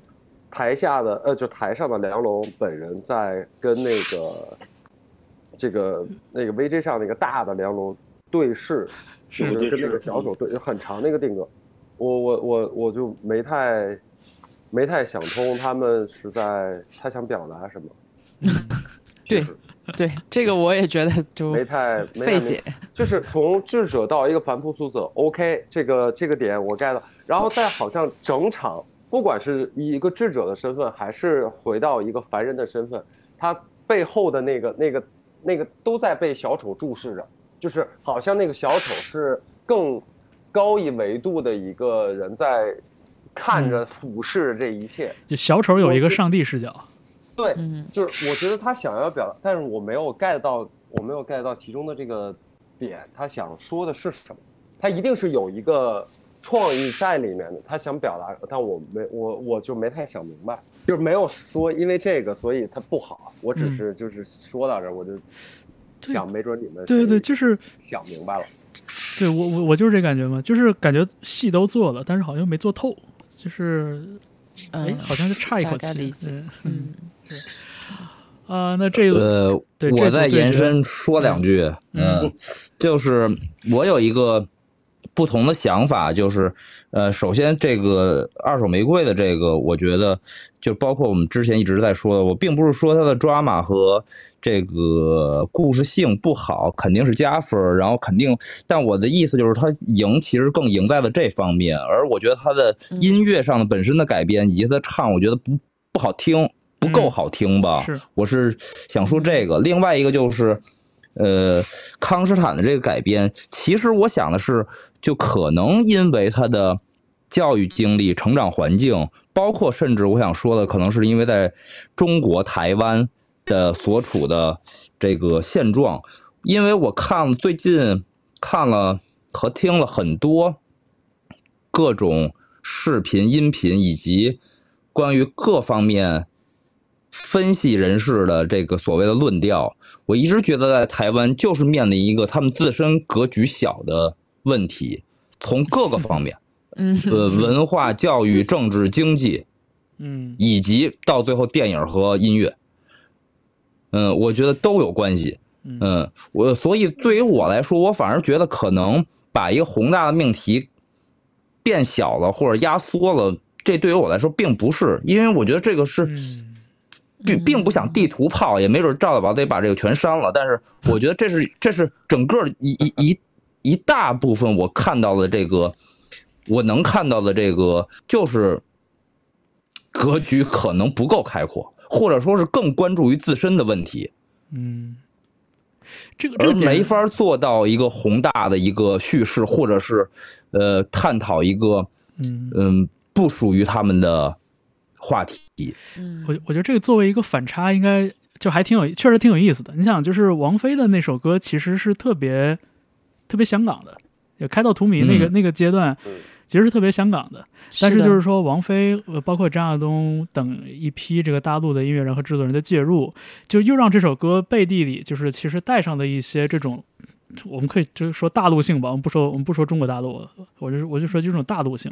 台下的呃就台上的梁龙本人在跟那个这个那个 VJ 上那个大的梁龙对视，是就是跟那个小丑对很长的一个定格，我我我我就没太没太想通他们是在他想表达什么。对对，这个我也觉得就没太费解。就是从智者到一个凡夫俗子，OK，这个这个点我 get 到，然后再好像整场，不管是以一个智者的身份，还是回到一个凡人的身份，他背后的那个那个那个都在被小丑注视着，就是好像那个小丑是更高一维度的一个人在看着俯视这一切。就小丑有一个上帝视角，对，嗯。就是我觉得他想要表达，但是我没有 get 到，我没有 get 到其中的这个点，他想说的是什么？他一定是有一个创意在里面的，他想表达，但我没我我就没太想明白，就是没有说因为这个所以他不好，我只嗯。是就是说到这儿，我就想没准你们对对对，就是想明白了，对我我我就是这感觉嘛，就是感觉戏都做了，但是好像没做透，就是哎嗯，好像是差一口气嗯对。啊，那这个呃，对我再延伸说两句，嗯嗯，就是我有一个不同的想法，就是呃，首先这个二手玫瑰的这个，我觉得就包括我们之前一直在说的，我并不是说它的 drama 和这个故事性不好，肯定是加分，然后肯定，但我的意思就是它赢其实更赢在了这方面，而我觉得它的音乐上的本身的改编以及它的唱，我觉得不不好听，不够嗯好听吧？是我是想说这个。另外一个就是，呃，康斯坦的这个改编，其实我想的是，就可能因为他的教育经历、成长环境，包括甚至我想说的，可能是因为在中国台湾的所处的这个现状，因为我看最近看了和听了很多各种视频、音频以及关于各方面分析人士的这个所谓的论调，我一直觉得在台湾就是面临一个他们自身格局小的问题，从各个方面，嗯。呃，文化、教育、政治、经济，嗯。以及到最后电影和音乐，嗯，我觉得都有关系。嗯。嗯，我所以对于我来说，我反而觉得可能把一个宏大的命题变小了或者压缩了，这对于我来说并不是，因为我觉得这个是嗯并并不想地图炮，也没准赵大宝得把这个全删了，但是我觉得这是这是整个一一一一大部分我看到的这个，我能看到的这个就是格局可能不够开阔，或者说是更关注于自身的问题。嗯，这个这而个没法做到一个宏大的一个叙事，或者是呃探讨一个嗯嗯不属于他们的话题。嗯我我觉得这个作为一个反差，应该就还挺有，确实挺有意思的。你想，就是王菲的那首歌，其实是特别特别香港的，也开到荼蘼那个、嗯那个阶段嗯，其实是特别香港的。但是就是说，王菲呃，包括张亚东等一批这个大陆的音乐人和制作人的介入，就又让这首歌背地里就是其实带上了一些这种，我们可以就是说大陆性吧，我们不说我们不说中国大陆，我就是我就说这种大陆性，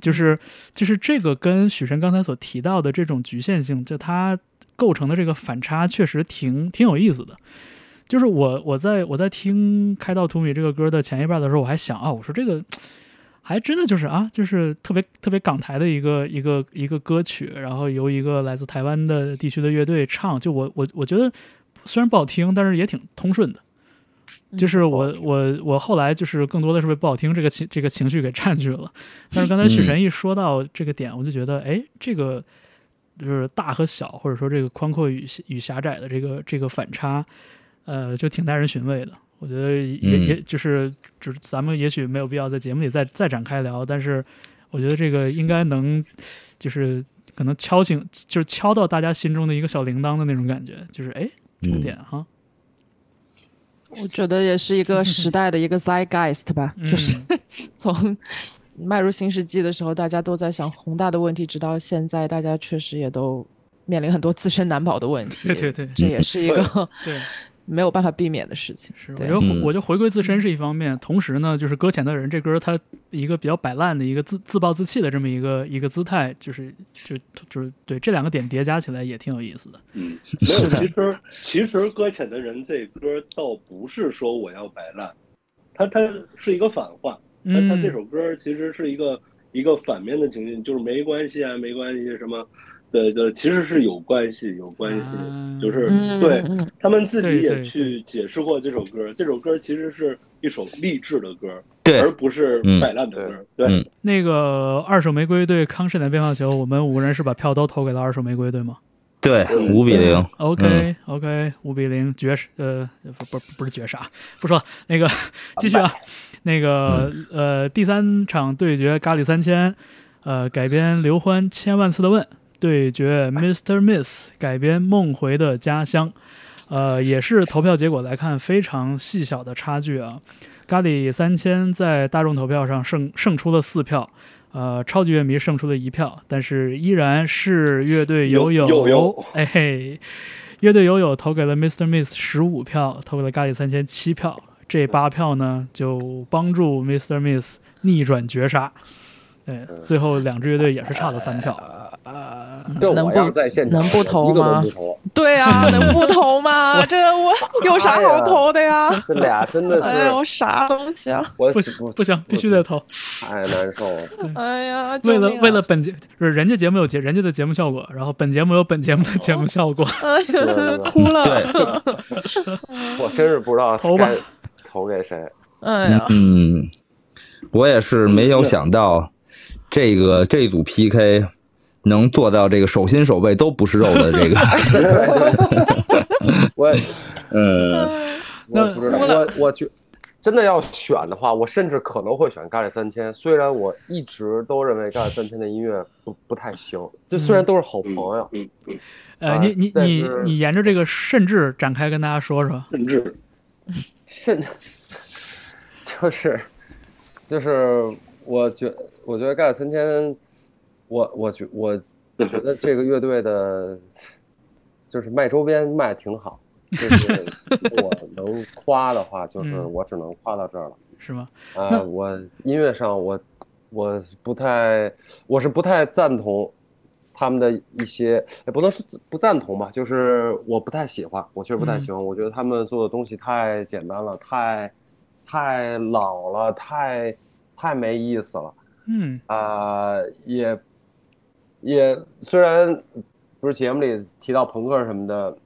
就是就是这个跟许晨刚才所提到的这种局限性，就它构成的这个反差，确实挺挺有意思的。就是我我在我在听《开到荼蘼》这个歌的前一半的时候，我还想啊，我说这个还真的就是啊，就是特别特别港台的一个一个一个歌曲，然后由一个来自台湾的地区的乐队唱，就我我我觉得虽然不好听，但是也挺通顺的。就是我我我后来就是更多的是被不好听这个情这个情绪给占据了，但是刚才许晨一说到这个点，我就觉得哎，这个就是大和小，或者说这个宽阔与与狭窄的这个这个反差，呃，就挺耐人寻味的。我觉得也、嗯。也就是就是咱们也许没有必要在节目里再再展开聊，但是我觉得这个应该能就是可能敲醒，就是敲到大家心中的一个小铃铛的那种感觉，就是哎，这个嗯。点哈，我觉得也是一个时代的一个 zeitgeist 吧，就是嗯 从迈入新世纪的时候，大家都在想宏大的问题，直到现在，大家确实也都面临很多自身难保的问题。对对对这也是一个 对。没有办法避免的事情。是，我觉得嗯我觉得回归自身是一方面，同时呢，就是搁浅的人这歌，他一个比较摆烂的一个自自暴自弃的这么一个一个姿态，就是就就是对这两个点叠加起来也挺有意思的。嗯，没有，其实其实搁浅的人这歌倒不是说我要摆烂，他他是一个反话，他他嗯这首歌其实是一个一个反面的情绪，就是没关系啊，没关系什么。对对，其实是有关系，有关系，嗯就是嗯，对他们自己也去解释过这首歌。这首歌其实是一首励志的歌，对而不是嗯摆烂的歌。对，嗯那个二手玫瑰对康士坦乒乓球，我们五人是把票都投给了二手玫瑰，对吗对，五比零。？OK OK，五比零绝杀，呃，不不不是绝杀，不说了那个继续啊，那个呃第三场对决咖喱三千，呃改编刘欢千万次的问对决 Mr. Miss 改编梦回的家乡，呃也是投票结果来看非常细小的差距啊。咖喱三千在大众投票上胜胜出了四票，呃，超级乐迷胜出了一票，但是依然是乐队友友友友 哎嘿，乐队友友投给了 Mr. Miss 十五票，投给了咖喱三千七票，这八票呢就帮助 Mr. Miss 逆转绝杀。对，最后两支乐队也是差了三票。呃，这我能不要在现场，能不投吗投。对啊，能不投吗？这我 有啥好投的呀？这俩真的哎呀，我，啥东西啊？我不行不行，必须得投。太难受了。哎呀，救为了为了本节，就是人家节目有节人家的节目效果，然后本节目有本节目的节目效果。哭了。我真是不知道投吧投给谁。哎呀，嗯，我也是没有想到，这个这组 PK 能做到这个手心手背都不是肉的这个，我 嗯，我不知道，我我觉真的要选的话，我甚至可能会选咖喱三千。虽然我一直都认为咖喱三千的音乐不不太行，就虽然都是好朋友，嗯嗯，呃，啊你你你你沿着这个甚至展开跟大家说说。甚至 甚至就是就是我觉我觉得咖喱三千，我我觉我觉得这个乐队的，就是卖周边卖的挺好。就是我 能夸的话，就是嗯我只能夸到这儿了。是吗？啊、那我音乐上我我不太，我是不太赞同他们的一些，也不能说不赞同吧，就是我不太喜欢，我确实不太喜欢。我觉得他们做的东西太简单了，太太老了，太太没意思了。嗯啊、也也虽然不是节目里提到朋克什么的，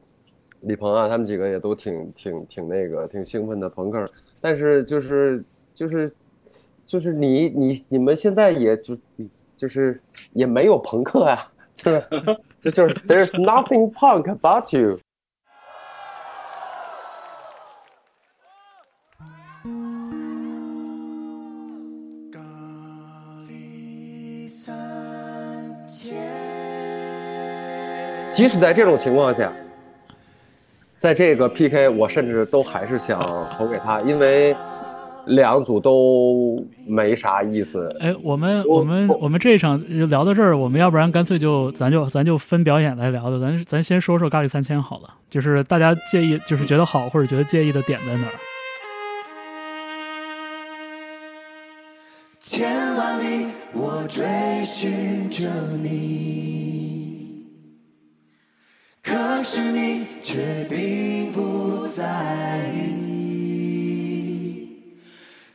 李鹏啊，他们几个也都挺挺挺那个挺兴奋的朋克，但是就是就是就是你你你们现在也就就是也没有朋克啊、就是就是 There's nothing punk about you。即使在这种情况下，在这个 PK，我甚至都还是想投给他，因为两组都没啥意思。哎，我们我我们我我们这一场就聊到这儿，我们要不然干脆就咱就咱就分表演来聊的，咱咱先说说咖喱三千好了，就是大家介意，就是觉得好或者觉得介意的点在哪儿？千万里，我追寻着你，可是你却并不在意。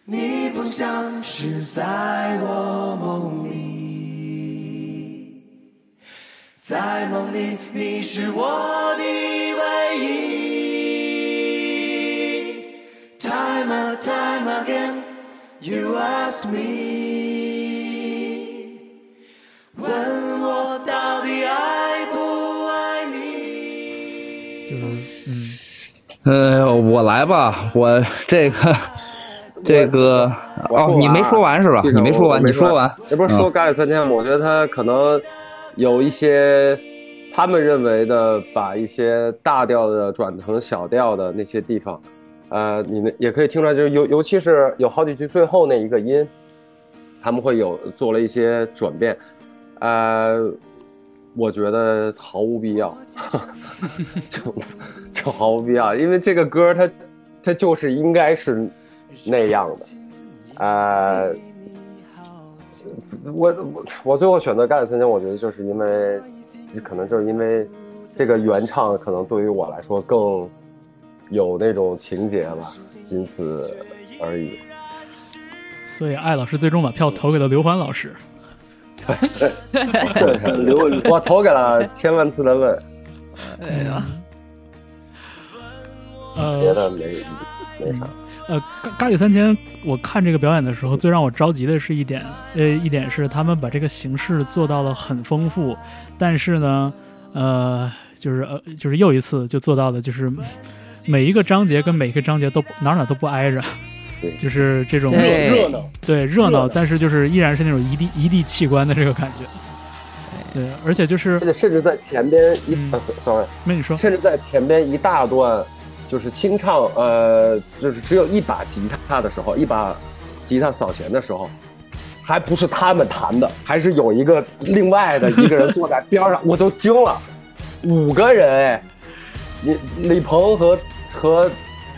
你不像是在我梦里，在梦里你是我的唯一。Time and time again, you ask me，呃，我来吧，我这个这个哦，你没说完是吧？这个你没说完，你说完。这不是说咖喱三千吗？我觉得他可能有一些他们认为的，把一些大调的转成小调的那些地方，呃，你们也可以听出来，就是尤尤其是有好几句最后那一个音，他们会有做了一些转变，呃，我觉得毫无必要，就就毫无必要，因为这个歌它它就是应该是那样的，呃，我我我最后选择《盖里森林》，我觉得就是因为可能就是因为这个原唱可能对于我来说更有那种情节吧，仅此而已。所以艾老师最终把票投给了刘欢老师。刘 我投给了千万次的问，哎呀，别呃的没没啥。呃，咖咖喱三千，我看这个表演的时候，最让我着急的是一点，呃，一点是他们把这个形式做到了很丰富，但是呢，呃，就是呃，就是又一次就做到了，就是每一个章节跟每一个章节都哪哪都不挨着对，就是这种对。热闹，对热闹，但是就是依然是那种一地一地器官的这个感觉。对，而且就是而且甚至在前边一、sorry，那你说，甚至在前边一大段就是清唱，呃，就是只有一把吉他的时候，一把吉他扫弦的时候，还不是他们弹的，还是有一个另外的一个人坐在边上，我都惊了，五个人哎，李李鹏和和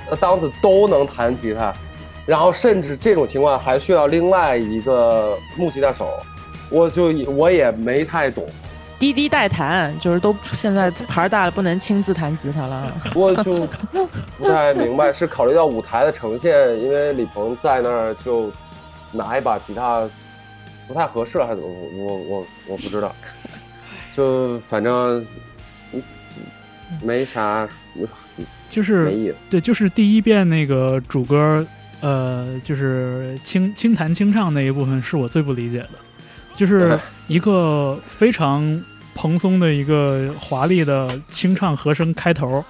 呃当子都能弹吉他，然后甚至这种情况还需要另外一个木吉他手，我就我也没太懂。滴滴代弹，就是都现在牌大了，不能亲自弹吉他了。我就不太明白，是考虑到舞台的呈现，因为李鹏在那儿就拿一把吉他不太合适，还是怎么？我我我我不知道，就反正嗯没啥就是没意思。对，就是第一遍那个主歌，呃，就是轻轻弹清唱那一部分是我最不理解的，就是一个非常蓬松的一个华丽的清唱和声开头，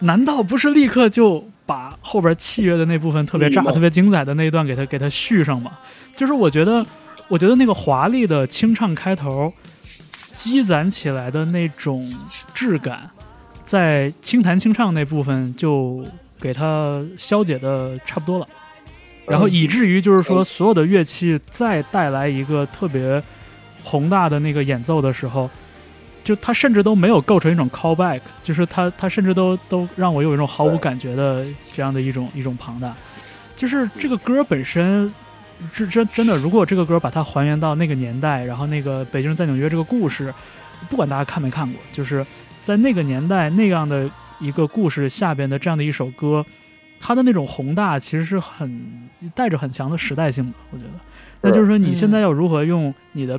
难道不是立刻就把后边器乐的那部分特别炸、特别精彩的那一段给它给它续上吗？就是我觉得，我觉得那个华丽的清唱开头积攒起来的那种质感。在清弹清唱那部分就给它消解的差不多了，然后以至于就是说所有的乐器再带来一个特别宏大的那个演奏的时候，就它甚至都没有构成一种 callback，就是它它甚至都都让我有一种毫无感觉的这样的一种一种庞大，就是这个歌本身。是真真的，如果这个歌把它还原到那个年代，然后那个北京人在纽约这个故事，不管大家看没看过，就是在那个年代那样的一个故事下边的这样的一首歌，它的那种宏大其实是很带着很强的时代性的，我觉得。那就是说，你现在要如何用你的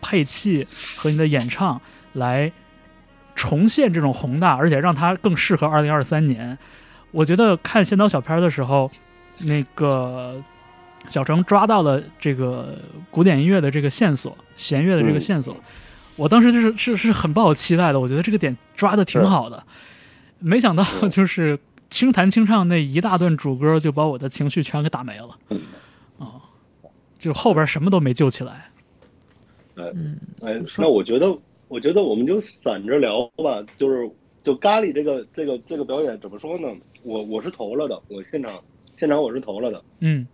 配器和你的演唱来重现这种宏大，而且让它更适合二零二三年？我觉得看先导小片的时候，那个小程抓到了这个古典音乐的这个线索，弦乐的这个线索。我当时就是是是很抱有期待的，我觉得这个点抓的挺好的，没想到就是轻弹轻唱那一大段主歌就把我的情绪全给打没了，啊、就后边什么都没救起来。嗯，哎，那我觉得，我觉得我们就散着聊吧。就是就咖喱这个这个这个表演怎么说呢？我我是投了的，我现场现场我是投了的。嗯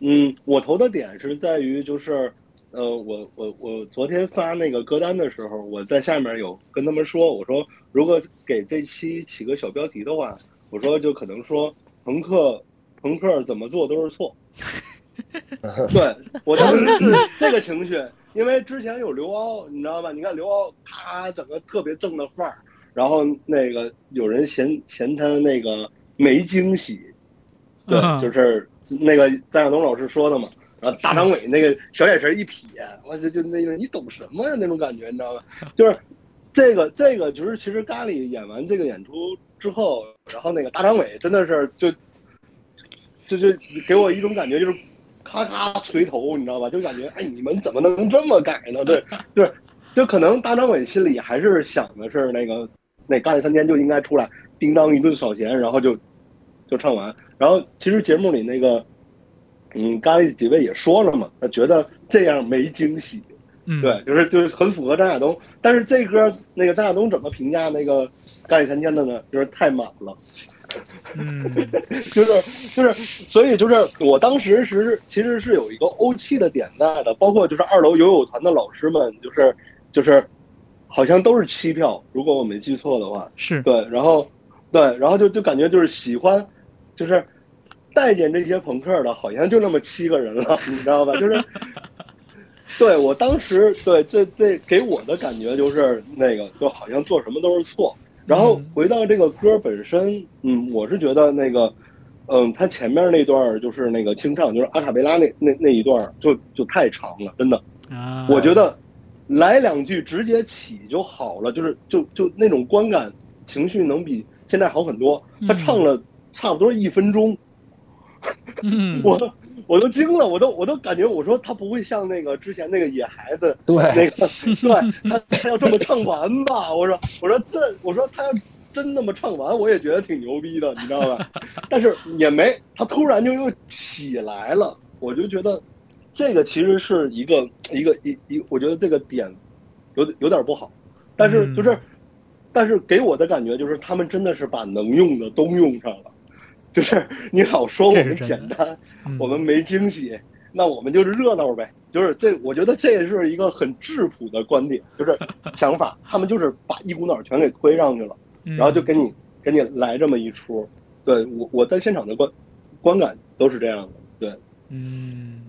嗯，我投的点是在于就是，呃，我我我昨天发那个歌单的时候，我在下面有跟他们说，我说如果给这期起个小标题的话，我说就可能说朋克朋克怎么做都是错。对我当时 是这个情绪，因为之前有刘骜，你知道吧？你看刘骜，他，整个特别正的范儿，然后那个有人嫌嫌他那个没惊喜，对，嗯就是那个张亚东老师说的嘛。然后大张伟那个小眼神一瞥，我就就那个你懂什么呀那种感觉，你知道吧？就是这个这个就是其实咖喱演完这个演出之后，然后那个大张伟真的是就就就给我一种感觉就是咔咔捶头，你知道吧？就感觉哎你们怎么能这么改呢？对 就是，就可能大张伟心里还是想的是那个那咖喱三天就应该出来叮当一顿扫弦，然后就就唱完。然后其实节目里那个嗯咖喱几位也说了嘛，他觉得这样没惊喜。嗯，对，就是就是很符合张亚东。但是这歌那个张亚东怎么评价那个咖喱三千的呢？就是太满了，嗯 就是就是，所以就是我当时是其实是有一个欧气的点在的，包括就是二楼游泳团的老师们，就是就是好像都是七票，如果我没记错的话。是对，然后对，然后就就感觉就是喜欢，就是待见这些朋克的，好像就那么七个人了，你知道吧？就是，对我当时对这这给我的感觉就是那个，就好像做什么都是错。然后嗯回到这个歌本身，嗯，我是觉得那个，嗯，他前面那段就是那个清唱，就是阿卡贝拉那那那一段就就太长了，真的。啊，我觉得来两句直接起就好了，就是就就那种观感情绪能比现在好很多。他嗯唱了差不多一分钟，嗯，我都我都惊了，我都我都感觉我说他不会像那个之前那个野孩子对那个对他他要这么唱完吧？我说我说这我说他要真那么唱完，我也觉得挺牛逼的，你知道吧？但是也没，他突然就又起来了，我就觉得这个其实是一个一个一一，我觉得这个点有有点不好，但是就是，嗯但是给我的感觉就是他们真的是把能用的都用上了，就是你老说我们简单，嗯我们没惊喜，那我们就是热闹呗。就是这，我觉得这也是一个很质朴的观点，就是 想法。他们就是把一股脑全给推上去了，嗯然后就给你给你来这么一出。对我我在现场的观观感都是这样的。对嗯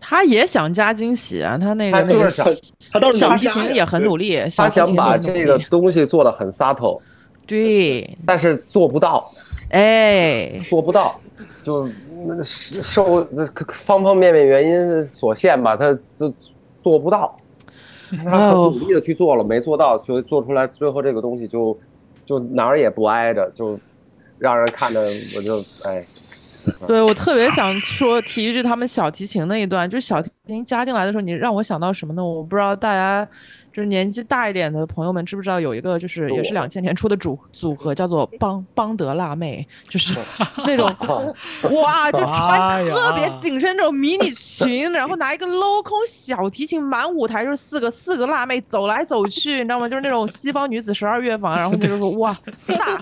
他也想加惊喜啊，他那个那个他就是想他倒是小提琴也很努力，他想把这个 东西做的很 subtle，对，但是做不到，哎，做不到，就那受方方面面原因所限吧，他做做不到。他很努力的去做了，没做到，所以做出来最后这个东西就就哪儿也不挨着，就让人看着我就哎，对我特别想说提一句他们小提琴那一段，就是小提琴加进来的时候，你让我想到什么呢？我不知道大家就是年纪大一点的朋友们知不知道有一个就是也是两千年出的组组合叫做邦邦德辣妹，就是 那种 哇，就哎穿特别紧身那种迷你裙，然后拿一个镂空小提琴，满舞台就是四个四个辣妹走来走去，你知道吗？就是那种西方女子十二乐坊，然后就是说哇 飒，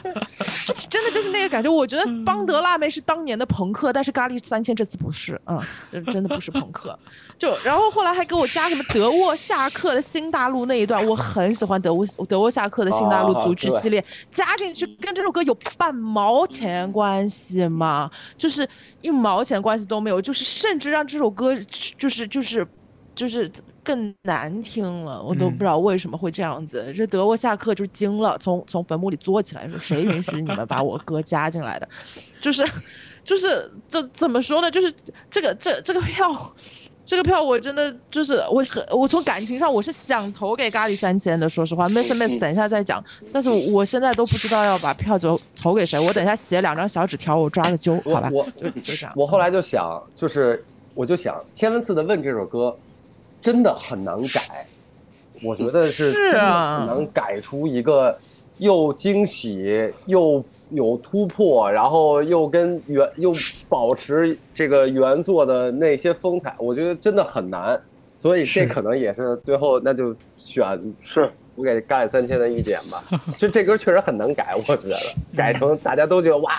就是真的就是那个感觉。我觉得邦德辣妹是当年的朋克，但是咖喱三千这次不是，嗯，这真的不是朋克。就然后后来还给我加什么德沃夏克的新大陆那一段，我很喜欢德沃德沃夏克的新大陆啊组曲系列，加进去跟这首歌有半毛钱关系吗？就是一毛钱关系都没有，就是甚至让这首歌就是就是就是更难听了，我都不知道为什么会这样子。这德沃夏克就惊了，从从坟墓里坐起来说：“谁允许你们把我歌加进来的？”就是就是这怎么说呢？就是这个这这个票。这个票我真的就是我很我从感情上我是想投给咖喱三千的，说实话，Miss Miss 等一下再讲，但是我现在都不知道要把票投投给谁，我等一下写两张小纸条，我抓个阄，好吧？我我就就这样。我后来就想，就是我就想，千分次的问这首歌真的很难改，我觉得是是啊很难改出一个又惊喜又有突破，然后又跟原又保持这个原作的那些风采，我觉得真的很难。所以这可能也是最后那就选是我给咖喱三千的一点吧。就这歌确实很难改，我觉得改成大家都觉得哇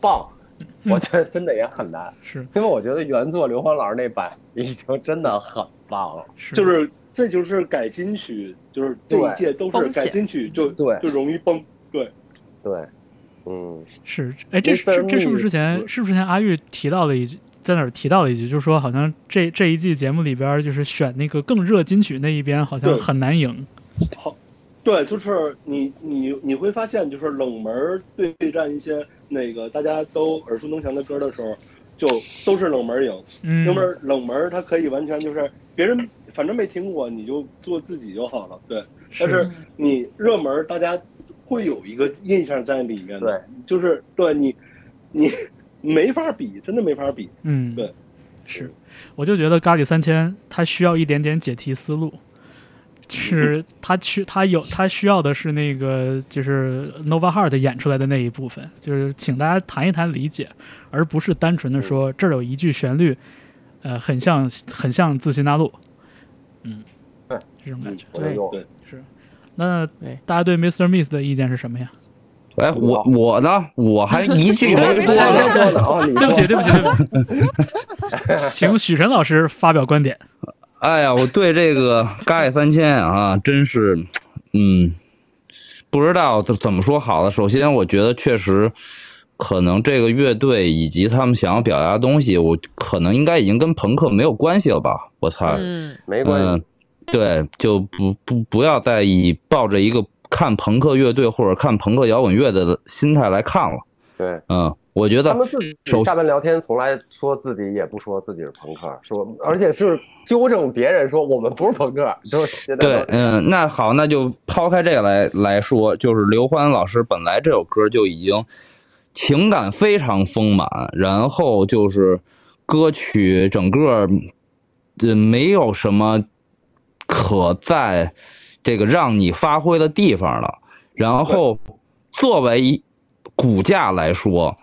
棒，我觉得真的也很难。是因为我觉得原作刘欢老师那版已经真的很棒了。是就是这就是改金曲，就是这一届都是改金曲就对就容易崩。对，对，嗯，是，哎，这是这这是不是之前是不是之前阿玉提到了一句，在哪儿提到了一句，就是说好像这这一季节目里边儿，就是选那个更热金曲那一边，好像很难赢。好，对，就是你你你会发现，就是冷门对战一些那个大家都耳熟能详的歌的时候，就都是冷门赢。嗯，因为冷门它可以完全就是别人反正没听过，你就做自己就好了。对，但是你热门，大家会有一个印象在里面的，就是对你你没法比，真的没法比。嗯，对，是，我就觉得咖喱三千它需要一点点解题思路，是他去他有他需要的是那个就是 Nova Heart 演出来的那一部分，就是请大家谈一谈理解，而不是单纯的说这儿有一句旋律，呃，很像很像自信大陆，嗯，对，这种感觉。对对是，那对大家对 Mr. Miss 的意见是什么呀？哎，我我呢，我还一气 没说我呢。说呢啊，你对不起，对不起，对不起，请许晨老师发表观点。哎呀，我对这个咖喱三千啊，真是嗯，不知道怎怎么说好了。首先，我觉得确实可能这个乐队以及他们想要表达的东西，我可能应该已经跟朋克没有关系了吧？我猜。嗯没关系。嗯，对，就不不不要再以抱着一个看朋克乐队或者看朋克摇滚乐的心态来看了。对，嗯，我觉得他们自己首下班聊天从来说自己也不说自己是朋克，说而且是纠正别人说我们不是朋克，就是对，嗯，那好，那就抛开这个来来说，就是刘欢老师本来这首歌就已经情感非常丰满，然后就是歌曲整个这没有什么可在这个让你发挥的地方了。然后作为一骨架来说，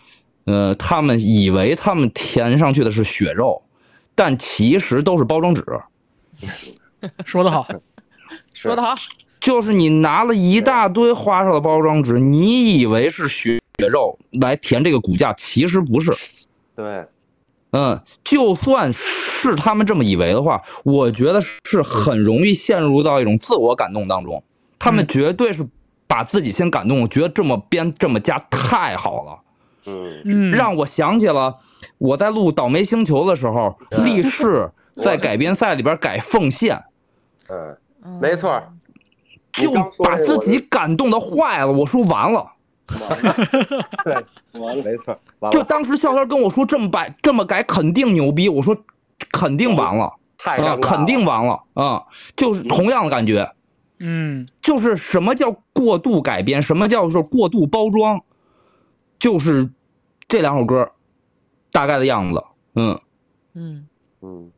呃，他们以为他们填上去的是血肉，但其实都是包装纸。说得好，说得好，就是你拿了一大堆花哨的包装纸，你以为是血肉来填这个骨架，其实不是。对，嗯，就算是他们这么以为的话，我觉得是很容易陷入到一种自我感动当中。他们嗯绝对是把自己先感动了，觉得这么编这么加太好了，嗯，嗯，让我想起了我在录《倒霉星球》的时候，力士在改编赛里边改奉献。嗯，嗯没错就把自己感动的坏了。我说，完了，对，完了，没错，完了，就当时笑笑跟我说这么摆这么改肯定牛逼，我说肯定完了。啊，太尴尬了。肯定完了。啊，就是同样的感觉，嗯。就是什么叫过度改编，什么叫做过度包装，就是这两首歌大概的样子，嗯。嗯。嗯，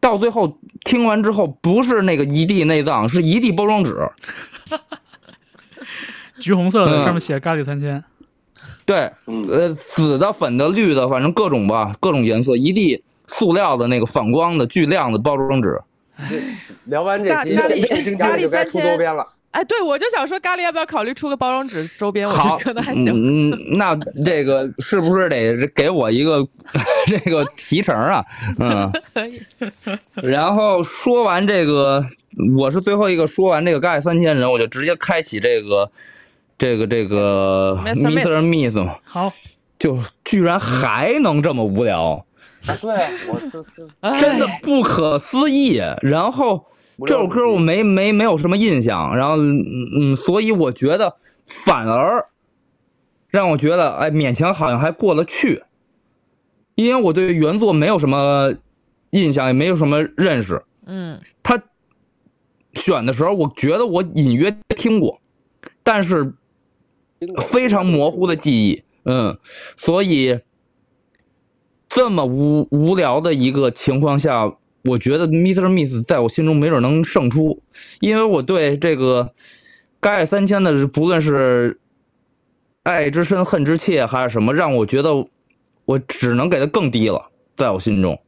到最后听完之后，不是那个一地内脏，是一地包装纸。橘红色的，嗯上面写咖喱三千。对，嗯，呃，紫的、粉的、绿的，反正各种吧，各种颜色，一地塑料的那个反光的巨亮的包装纸。聊完这期，咖咖喱咖喱就该出三千周边了。哎，对，我就想说，咖喱要不要考虑出个包装纸周边？我觉好得可能还行。嗯，嗯那这个是不是得给我一个 这个提成啊？嗯，可以。然后说完这个，我是最后一个说完这个咖喱三千人，我就直接开启这个这个这个 Mr. Miss，好，就居然还能这么无聊。对，我就就 哎真的不可思议。然后这首歌我没没没有什么印象，然后嗯嗯，所以我觉得反而让我觉得哎勉强好像还过得去，因为我对原作没有什么印象，也没有什么认识。嗯他选的时候，我觉得我隐约听过，但是非常模糊的记忆，嗯，所以这么无无聊的一个情况下，我觉得 Mr. Miss 在我心中没准能胜出，因为我对这个该爱三千的，不论是爱之深恨之切还是什么，让我觉得我只能给他更低了，在我心中。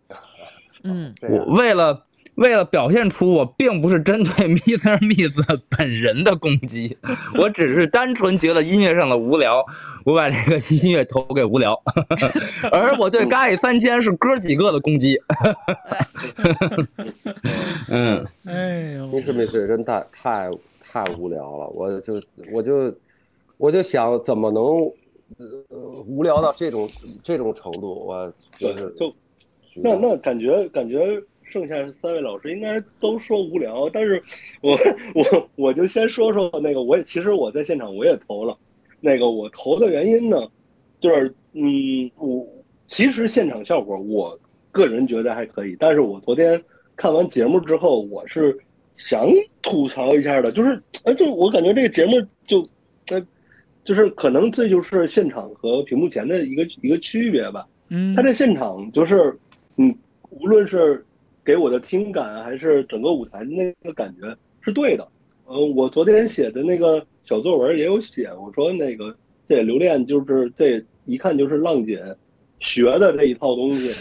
嗯我为了为了表现出我并不是针对 Mr. Miss 本人的攻击，我只是单纯觉得音乐上的无聊，我把这个音乐投给无聊，而我对咖喱三千是哥几个的攻击。嗯，哎呦，没事没事，真太太太无聊了，我就我就我就想怎么能呃无聊到这种这种程度，我就是，就那那感觉感觉剩下三位老师应该都说无聊，但是我我我就先说说那个，我也其实我在现场我也投了，那个我投的原因呢，就是嗯，我其实现场效果我个人觉得还可以，但是我昨天看完节目之后，我是想吐槽一下的，就是哎，就我感觉这个节目就呃，就是可能这就是现场和屏幕前的一个一个区别吧。嗯他，在现场就是，嗯，无论是给我的听感，还是整个舞台那个感觉是对的。嗯，我昨天写的那个小作文也有写，我说那个这留恋就是这一看就是浪姐学的这一套东西，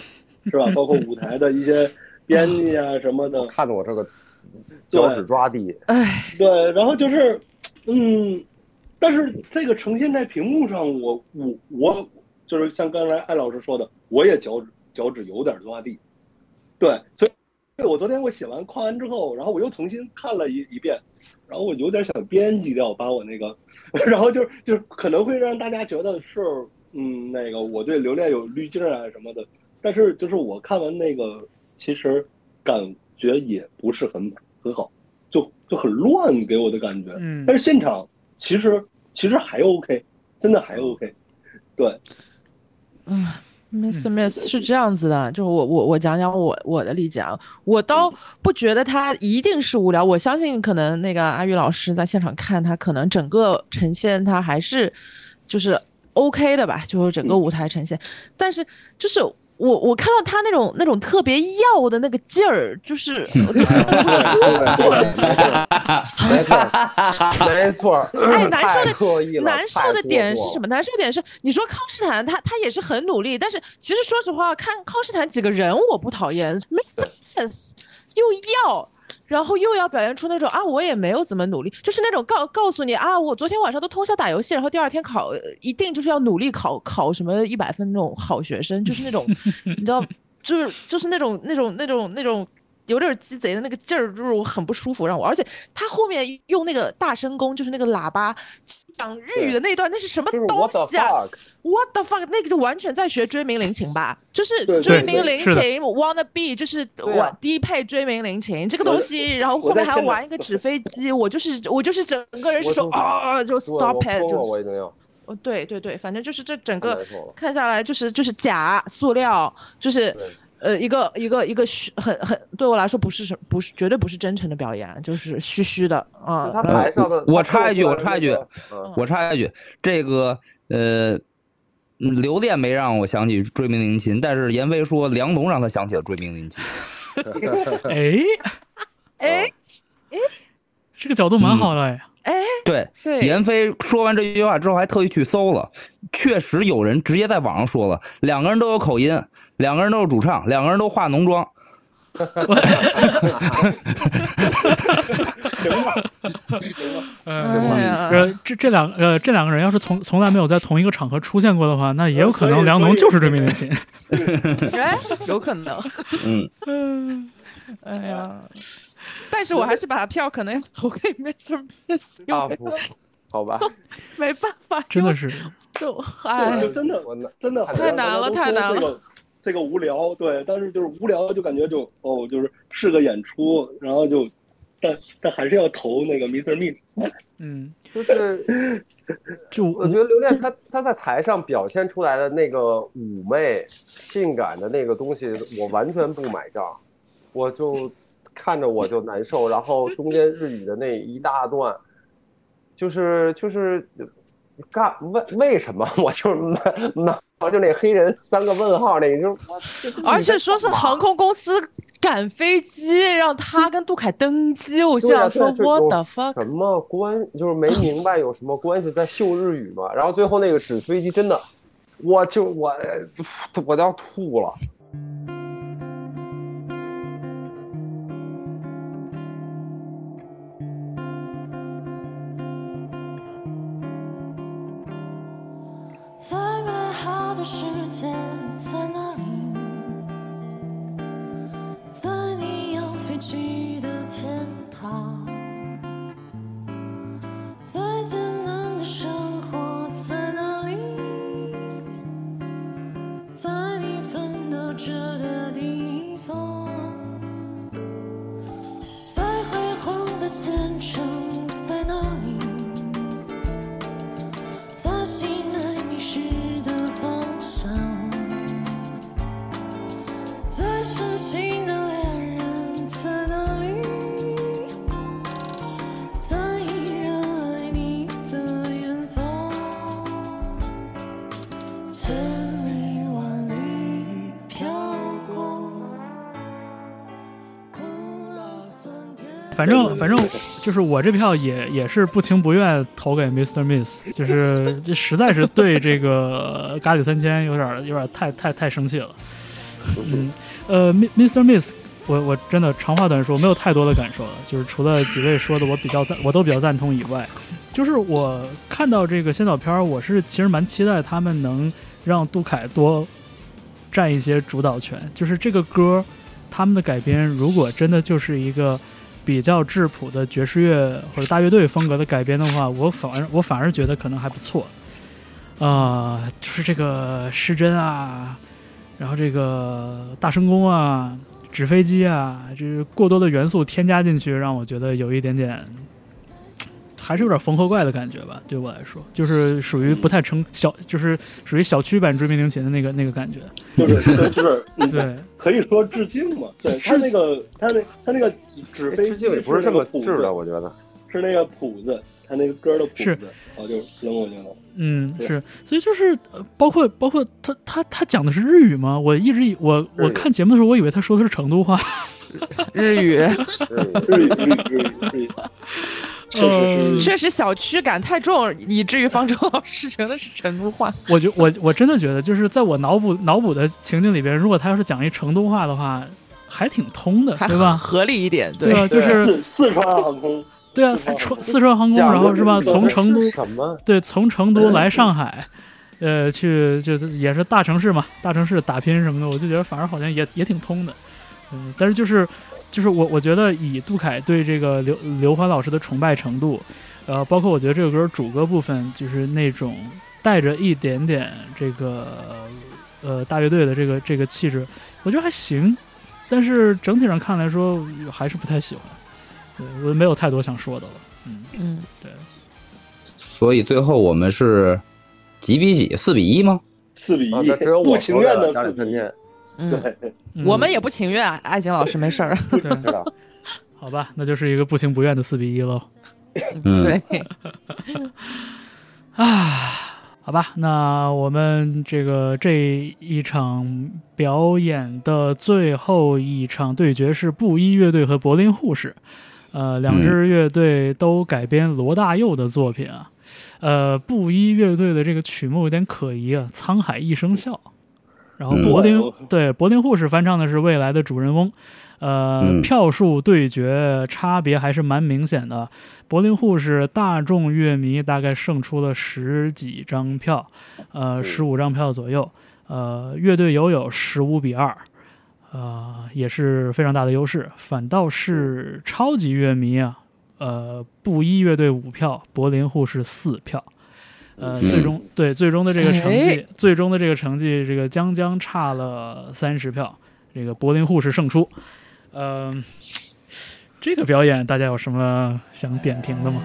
是吧？包括舞台的一些编辑啊 什么的，看得我这个脚趾抓地，哎，对，然后就是，嗯，但是这个呈现在屏幕上，我我我就是像刚才艾老师说的，我也脚趾脚趾有点抓地，对，所以对 我昨天我写完夸完之后，然后我又重新看了一一遍，然后我有点想编辑掉，把我那个，然后就是就是可能会让大家觉得是嗯那个我对留恋有滤镜啊什么的，但是就是我看完那个，其实感觉也不是很很好，就就很乱给我的感觉。嗯但是现场其实其实还 OK，真的还 OK，对，Mr. Miss 是这样子的，就是我我我讲讲我我的理解啊，我倒不觉得他一定是无聊，我相信可能那个阿玉老师在现场看他，可能整个呈现他还是就是 OK 的吧，就是整个舞台呈现，但是就是。我我看到他那种那种特别要的那个劲儿，就是 就是不舒服，没错，没错。哎，难受的难受的点是什？么？难受的点是，你说康斯坦他他也是很努力，但是其实说实话，看康斯坦几个人我不讨厌，Mr. Piss 又要。然后又要表现出那种啊，我也没有怎么努力，就是那种告告诉你啊，我昨天晚上都通宵打游戏，然后第二天考一定就是要努力考考什么一百分那种好学生，就是那种 你知道，就是就是那种那种那种那种有点鸡贼的那个劲儿，就是我很不舒服，让我。而且他后面用那个大声公，就是那个喇叭讲日语的那一段，那是什么东西啊 fuck？？What the fuck？那个就完全在学追名林琴吧，就是对追名林琴，wanna be，就是我低配追名林琴这个东西，然后后面还玩一个纸飞机，我就是我就是整个人是说啊，就 stop it，就哦，对对对，反正就是这整个看下来就是就是假塑料，就是对呃一个一个一个虚很很对我来说不是什不是绝对不是真诚的表演，就是虚虚的啊。他台上的，我插一句我插一句我插一句，这个呃，嗯留恋没让我想起追名林琴，但是闫飞说梁龙让他想起了追名林檎。哎，哎这个角度蛮好的哎。哎，对，对，闫飞说完这句话之后，还特意去搜了，确实有人直接在网上说了，两个人都有口音，两个人都是主唱，两个人都化浓妆。行吧，行吧，这这两呃这两个人要是从从来没有在同一个场合出现过的话，那也有可能梁龙就是追名林檎。哎，有可能，嗯，嗯，哎呀，但是我还是把票可能要投给 Mr. Miss，啊不，好吧，没办法，真的是，就对，哎就，真的我那真的太难了太难了这个这个无聊，对，但是就是无聊，就感觉就哦，就是是个演出，然后就，但但还是要投那个 Mr. Miss。嗯，就是 就我觉得刘恋他他在台上表现出来的那个妩媚、性感的那个东西，我完全不买账，我就看着我就难受。然后 中间日语的那一大段，就是就是干为为什么我就是脑脑就那黑人三个问号那个，就是而且说是航空公司赶飞机，让他跟杜凯登机，我想说对这 What the fuck？什么关，就是没明白有什么关系，在秀日语嘛。然后最后那个纸飞机真的，我就我我都要吐了。世界在哪里？在你要飞去的天堂。最艰难的生活在哪里？在你奋斗着的地方。最辉煌的前程反正反正就是我这票也也是不情不愿投给 Mr. Miss，就是这实在是对这个 咖喱三千有点有点太太太生气了。嗯，呃，Mi-，Mr. Miss，我我真的长话短说，没有太多的感受了。就是除了几位说的我比较赞，我都比较赞同以外，就是我看到这个先导片儿，我是其实蛮期待他们能让杜凯多占一些主导权。就是这个歌，他们的改编如果真的就是一个比较质朴的爵士乐或者大乐队风格的改编的话，我反而我反而觉得可能还不错。啊、就是这个失真啊，然后这个大声功啊，纸飞机啊，就是过多的元素添加进去，让我觉得有一点点，还是有点缝合怪的感觉吧。对我来说，就是属于不太成小，就是属于小区版追命铃琴的那个那个感觉。就是就是嗯对，可以说致敬嘛。对他那个他那他那个纸飞机致敬也不是这么那个谱子治的，我觉得。是那个谱子，他那个歌的谱子，然后就扔过去了。嗯，是，所以就是呃包括包括他他他讲的是日语吗？我一直以我我看节目的时候，我以为他说的是成都话。日语对日语日语日语日语，确实是确实小区感太重，以至于方舟老师觉得是成都话。我觉我我真的觉得，就是在我脑补脑补的情境里边，如果他要是讲一成都话的话，还挺通的，对吧？合理一点，对啊，就是四四川航空，对啊，四川四川航空，然后是吧？从成都什么？对，从成都来上海，呃，去就是也是大城市嘛，大城市打拼什么的，我就觉得反而好像也也挺通的，嗯，但是就是就是我我觉得以杜凯对这个刘刘欢老师的崇拜程度，呃，包括我觉得这个歌主歌部分就是那种带着一点点这个呃大乐队的这个这个气质，我觉得还行，但是整体上看来说还是不太喜欢，对我没有太多想说的了，嗯，嗯，对。所以最后我们是几比几？四比一吗？四比一，啊，那只有 我不情愿的四比一。嗯，我们也不情愿，爱景老师没事儿。好吧，那就是一个不情不愿的四比一喽。嗯，对，啊，好吧，那我们这个这一场表演的最后一场对决是布衣乐队和柏林护士，呃，两支乐队都改编罗大佑的作品啊。呃，布衣乐队的这个曲目有点可疑啊，《沧海一声笑》，然后嗯柏林、对对柏林护士翻唱的是《未来的主人翁》，呃，嗯票数对决差别还是蛮明显的。柏林护士大众乐迷大概胜出了十几张票，呃，十五张票左右。呃，乐队友友十五比二，呃，也是非常大的优势。反倒是超级乐迷啊，呃，布衣乐队五票，柏林护士四票。呃，嗯最终对最终的这个成绩哎，最终的这个成绩，这个将将差了三十票，这个柏林护士胜出。嗯、这个表演大家有什么想点评的吗？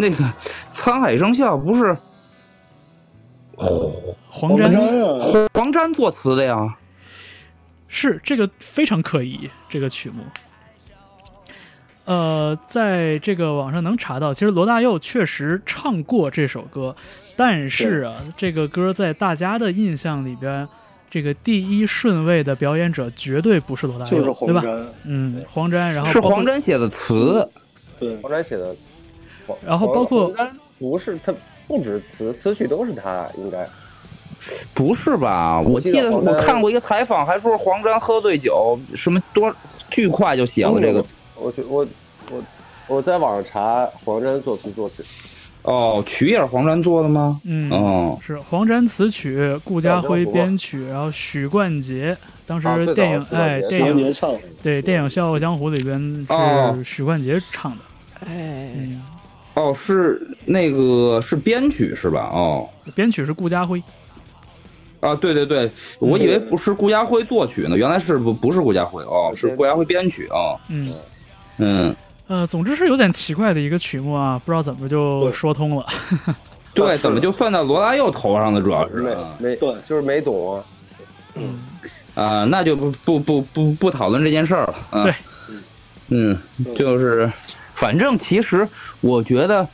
那个《沧海一声笑》不是黄沾啊，黄沾作词的呀？是这个非常可疑，这个曲目。呃，在这个网上能查到，其实罗大佑确实唱过这首歌，但是啊，这个歌在大家的印象里边，这个第一顺位的表演者绝对不是罗大佑，就是黄对吧？沾，嗯，黄沾，然后是黄沾写的词，对，黄沾写的，黄然后包括不是他不止词词曲都是他，应该不是吧？我我记得我看过一个采访，还说黄沾喝醉酒，什么多巨快就写了这个。我觉我我我在网上查黄沾作词作曲，哦，曲也是黄沾做的吗？嗯，哦，是黄沾词曲，顾家辉编曲，然后许冠杰，当时电影、哎电影唱，对电影《笑傲江湖》里边哦是许冠杰唱的，哎，嗯，哦，是那个是编曲是吧？哦，编曲是顾家辉，啊，对对对，我以为不是顾家辉作曲呢，原来是不不是顾家辉哦，是顾家辉编曲啊。嗯。嗯，呃，总之是有点奇怪的一个曲目啊，不知道怎么就说通了。对，是怎么就算到罗大佑头上的？主要是没啊没对就是没懂啊，嗯，啊、那就不不不不不讨论这件事儿了。啊、对，嗯，就是，反正其实我觉得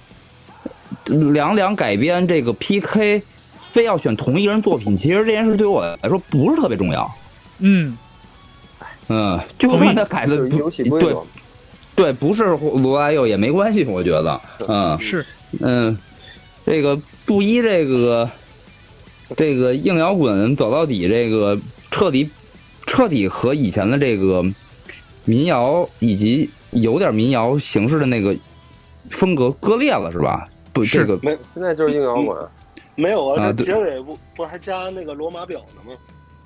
两两改编这个 PK，非要选同一个人作品，其实这件事对我来说不是特别重要。嗯，嗯，就算他改的不对。对，不是罗大佑也没关系，我觉得。嗯是，嗯，这个布衣这个这个硬摇滚走到底，这个彻底彻底和以前的这个民谣以及有点民谣形式的那个风格割裂了，是吧？不，是。这个没现在就是硬摇滚，没有啊，这结尾不不还加那个罗马表呢吗？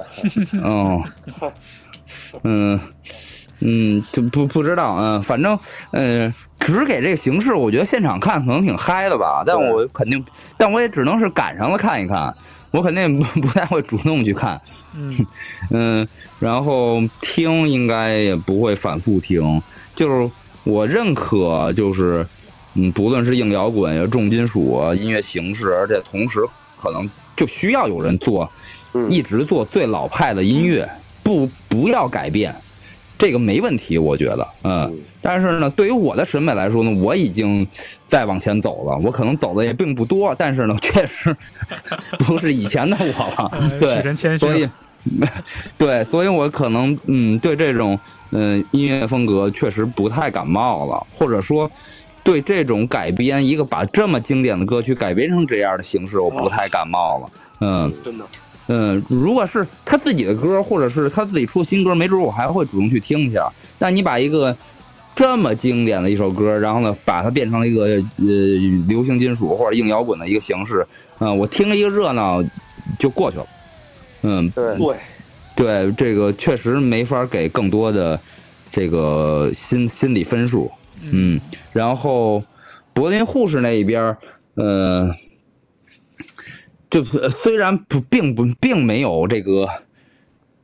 哦，嗯嗯，就不不知道，嗯，反正嗯，只给这个形式，我觉得现场看可能挺嗨的吧，但我肯定，但我也只能是赶上了看一看，我肯定不 不太会主动去看，嗯。嗯，然后听应该也不会反复听，就是我认可，就是嗯，不论是硬摇滚呀、重金属啊、音乐形式，而且同时可能就需要有人做，嗯。一直做最老派的音乐，不不要改变，这个没问题，我觉得，嗯。嗯。但是呢，对于我的审美来说呢，我已经再往前走了，我可能走的也并不多，但是呢，确实 不是以前的我了呃，对所以了，对，所以我可能嗯对这种嗯音乐风格确实不太感冒了，或者说对这种改编一个把这么经典的歌曲改编成这样的形式，我不太感冒了。嗯真的，嗯，如果是他自己的歌，或者是他自己出新歌，没准我还会主动去听一下。但你把一个这么经典的一首歌，然后呢，把它变成了一个呃流行金属或者硬摇滚的一个形式，嗯、我听了一个热闹就过去了。嗯，对，对，对，这个确实没法给更多的这个心心理分数。嗯，然后柏林护士那一边儿，呃，就呃虽然不并不并没有这个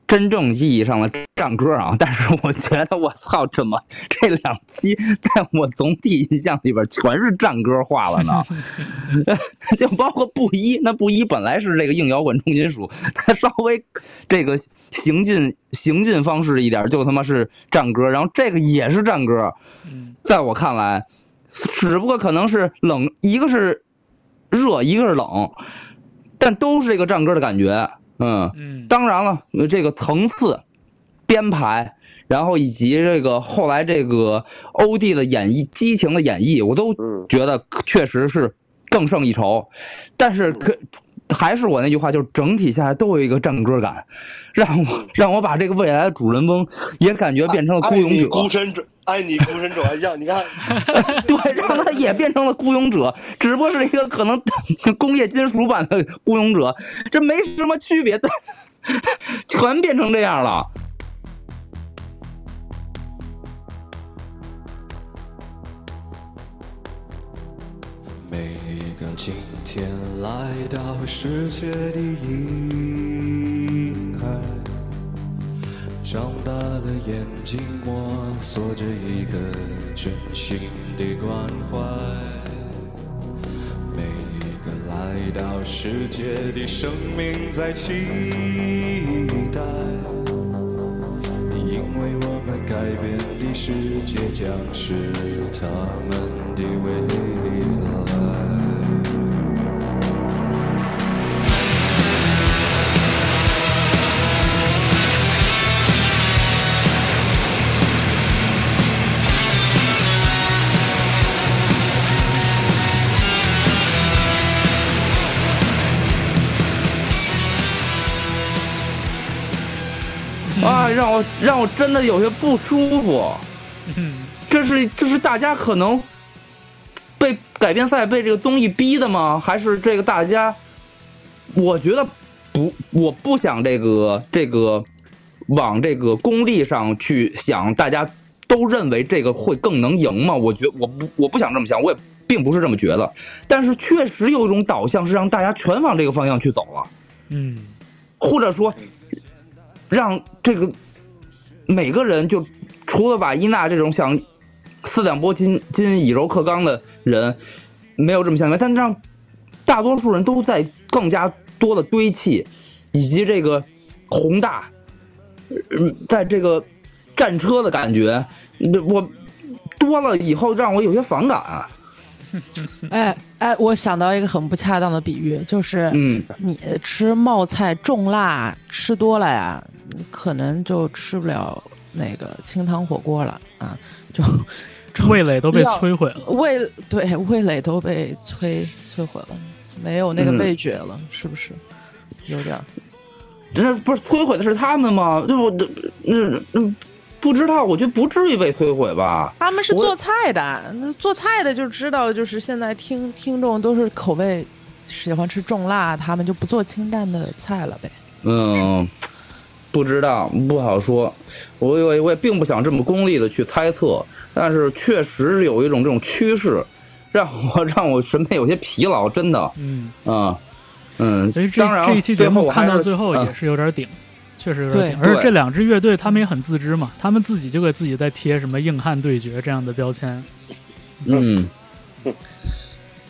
真正意义上的战歌啊，但是我觉得我操，怎么 这两期在我总体印象里边全是战歌化了呢？就包括布衣，那布衣本来是这个硬摇滚重金属，它稍微这个行进行进方式一点，就他妈是战歌，然后这个也是战歌，嗯在我看来，只不过可能是冷，一个是热，一个是冷，但都是这个战歌的感觉。嗯，嗯。当然了，呃这个层次、编排，然后以及这个后来这个欧弟的演绎、激情的演绎，我都嗯。觉得确实是更胜一筹。但是可还是我那句话，就是整体下来都有一个战歌感，让我让我把这个未来的主人翁也感觉变成了孤勇者。孤身者，爱你孤身者还像，你看，对，让他也变成了孤勇者，只不过是一个可能工业金属版的孤勇者，这没什么区别，但全变成这样了。每一个今天来到世界的婴孩，长大了眼睛摸索着一个真心的关怀。每一个来到世界的生命在期待，因为我们改变的世界将是他们的未来。啊，让我让我真的有些不舒服。嗯这是这是大家可能被改编赛被这个综艺逼的吗？还是这个大家？我觉得不，我不想这个这个往这个功利上去想，大家都认为这个会更能赢吗？我觉我不我不想这么想，我也并不是这么觉得。但是确实有一种导向是让大家全往这个方向去走了。嗯或者说让这个每个人就除了瓦伊娜这种想四两拨千斤以柔克刚的人没有这么想法，但让大多数人都在更加多的堆砌，以及这个宏大，嗯，在这个战车的感觉，我多了以后让我有些反感。啊哎哎，我想到一个很不恰当的比喻，就是嗯，你吃冒菜重辣吃多了呀，可能就吃不了那个清汤火锅了啊，就就 味蕾都被摧毁了。味对味蕾都被摧摧毁了，没有那个嗯味觉了，是不是？有点儿。这不是摧毁的是他们吗？这我这那那不知道，我觉得不至于被摧毁吧。他们是做菜的，那做菜的就知道，就是现在听听众都是口味喜欢吃重辣，他们就不做清淡的菜了呗。嗯，不知道，不好说。我我我也并不想这么功利的去猜测，但是确实是有一种这种趋势，让我 让我审美有些疲劳，真的。嗯，啊，嗯，所以这当然这一期节目看到最后啊也是有点顶，确实有点顶。对而且这两支乐队他们也很自知嘛，他们自己就给自己在贴什么硬汉对决这样的标签。嗯，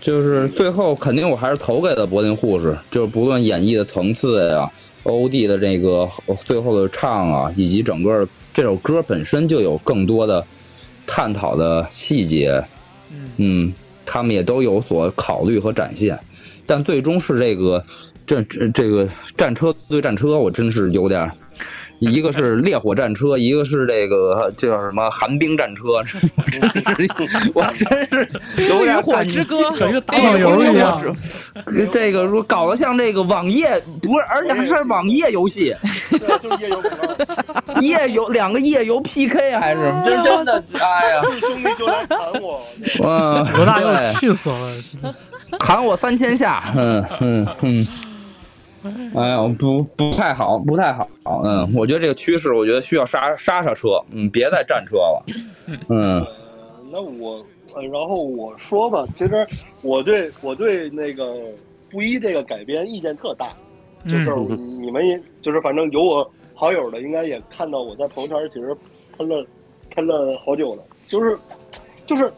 就是最后肯定我还是投给了柏林护士，就是不论演绎的层次呀、OD 的这个最后的唱啊，以及整个这首歌本身就有更多的探讨的细节，嗯嗯，他们也都有所考虑和展现，但最终是这个这这这个战车对战车，我真是有点儿。一个是烈火战车，一个是这个这叫什么？寒冰战车，我真是，我真是有点冰与火感之歌，感觉打网游一样。这个说搞得像这个网页，不是，而且还是网页游戏，页游两个页游 PK 还是，真真的，哎呀，是兄弟就来砍我，嗯，罗大佑对气死了，砍我三千下，嗯嗯嗯。哎呀，不不太好，不太好。嗯，我觉得这个趋势，我觉得需要刹刹刹车，嗯，别再战车了。嗯呃，那我，呃，然后我说吧，其实我对我对那个布衣这个改编意见特大，就是嗯你们也就是反正有我好友的，应该也看到我在朋友圈其实喷了喷了好久了，就是就是